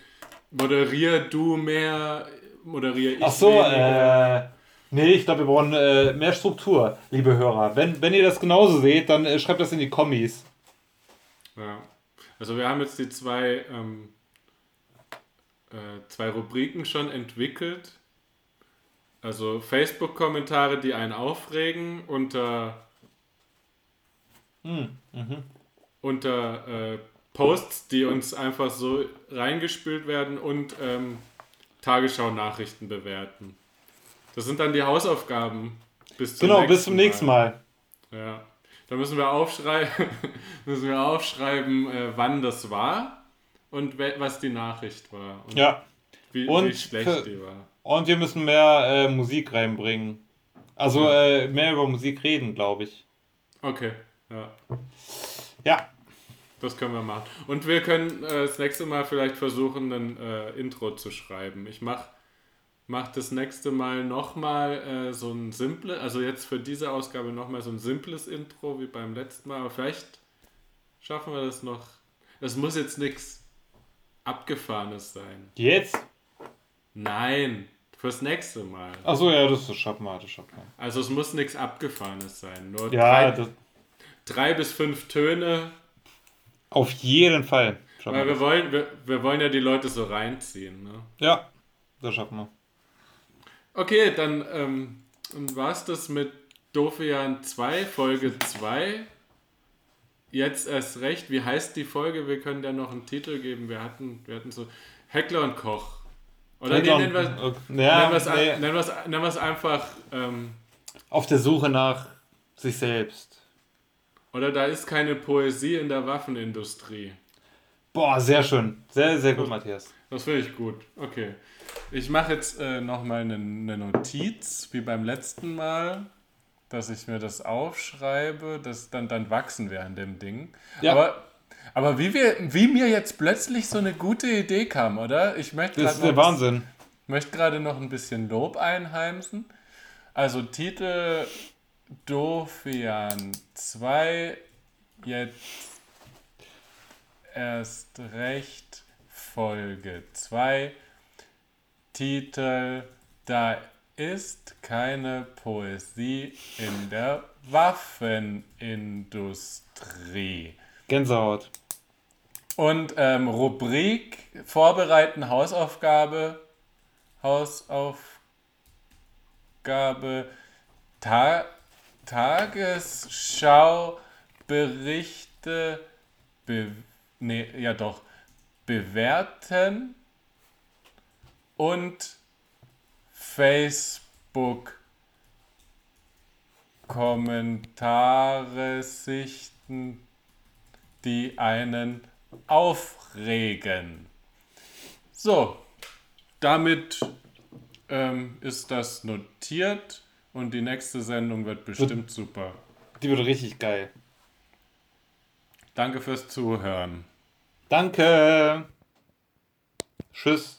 moderier du mehr, moderier ich Ach so, weniger. äh, nee, ich glaube, wir brauchen äh, mehr Struktur, liebe Hörer. Wenn, wenn ihr das genauso seht, dann äh, schreibt das in die Kommis. Ja. Also wir haben jetzt die zwei, ähm, äh, zwei Rubriken schon entwickelt. Also Facebook-Kommentare, die einen aufregen, unter, Hm, mhm. unter äh, Posts, die uns einfach so reingespült werden und ähm, Tagesschau-Nachrichten bewerten. Das sind dann die Hausaufgaben. Bis zum Genau, bis zum nächsten Mal. Ja. Da müssen wir aufschreiben, müssen wir aufschreiben, äh, wann das war und was die Nachricht war. Und Ja. wie, wie Und schlecht für- die war. Und wir müssen mehr äh, Musik reinbringen. Also äh, mehr über Musik reden, glaube ich. Okay, ja. Ja. Das können wir machen. Und wir können äh, das nächste Mal vielleicht versuchen, ein äh, Intro zu schreiben. Ich mach, mach das nächste Mal nochmal äh, so ein simples, also jetzt für diese Ausgabe nochmal so ein simples Intro wie beim letzten Mal. Aber vielleicht schaffen wir das noch. Es muss jetzt nichts Abgefahrenes sein. Jetzt? Nein, fürs nächste Mal. Achso, ja, das, das schaffen wir, das schaffen wir. Also es muss nichts Abgefahrenes sein. Nur Ja, drei, drei bis fünf Töne. auf jeden Fall. Weil wir wir das. wollen, wir, wir wollen ja die Leute so reinziehen. Ne? Ja, das schaffen wir. Okay, dann ähm, war es das mit Dofian 2, Folge 2. Jetzt erst recht. Wie heißt die Folge? Wir können da noch einen Titel geben. Wir hatten, wir hatten so Heckler und Koch. Oder nee, nennen wir es Okay. ja, nee, einfach. Ähm, auf der Suche nach sich selbst. oder da ist keine Poesie in der Waffenindustrie. Boah, sehr schön. Sehr, sehr gut, Matthias. Das finde ich gut. Okay. Ich mache jetzt äh, nochmal eine, eine Notiz, wie beim letzten Mal, dass ich mir das aufschreibe. Das, dann, dann wachsen wir an dem Ding. Ja. Aber, aber wie, wir, wie mir jetzt plötzlich so eine gute Idee kam, oder? Ich möchte Das ist der Wahnsinn. möchte gerade noch ein bisschen Lob einheimsen. Also Titel Dofian 2, jetzt erst recht Folge 2, Titel Da ist keine Poesie in der Waffenindustrie. Gänsehaut. Und ähm, Rubrik Vorbereiten Hausaufgabe. Hausaufgabe. Ta Tagesschau Berichte. Be nee, ja doch. Bewerten. Und Facebook Kommentare sichten, die einen aufregen. So, damit ähm, ist das notiert und die nächste Sendung wird bestimmt super. Die wird richtig geil. Danke fürs Zuhören. Danke. Tschüss.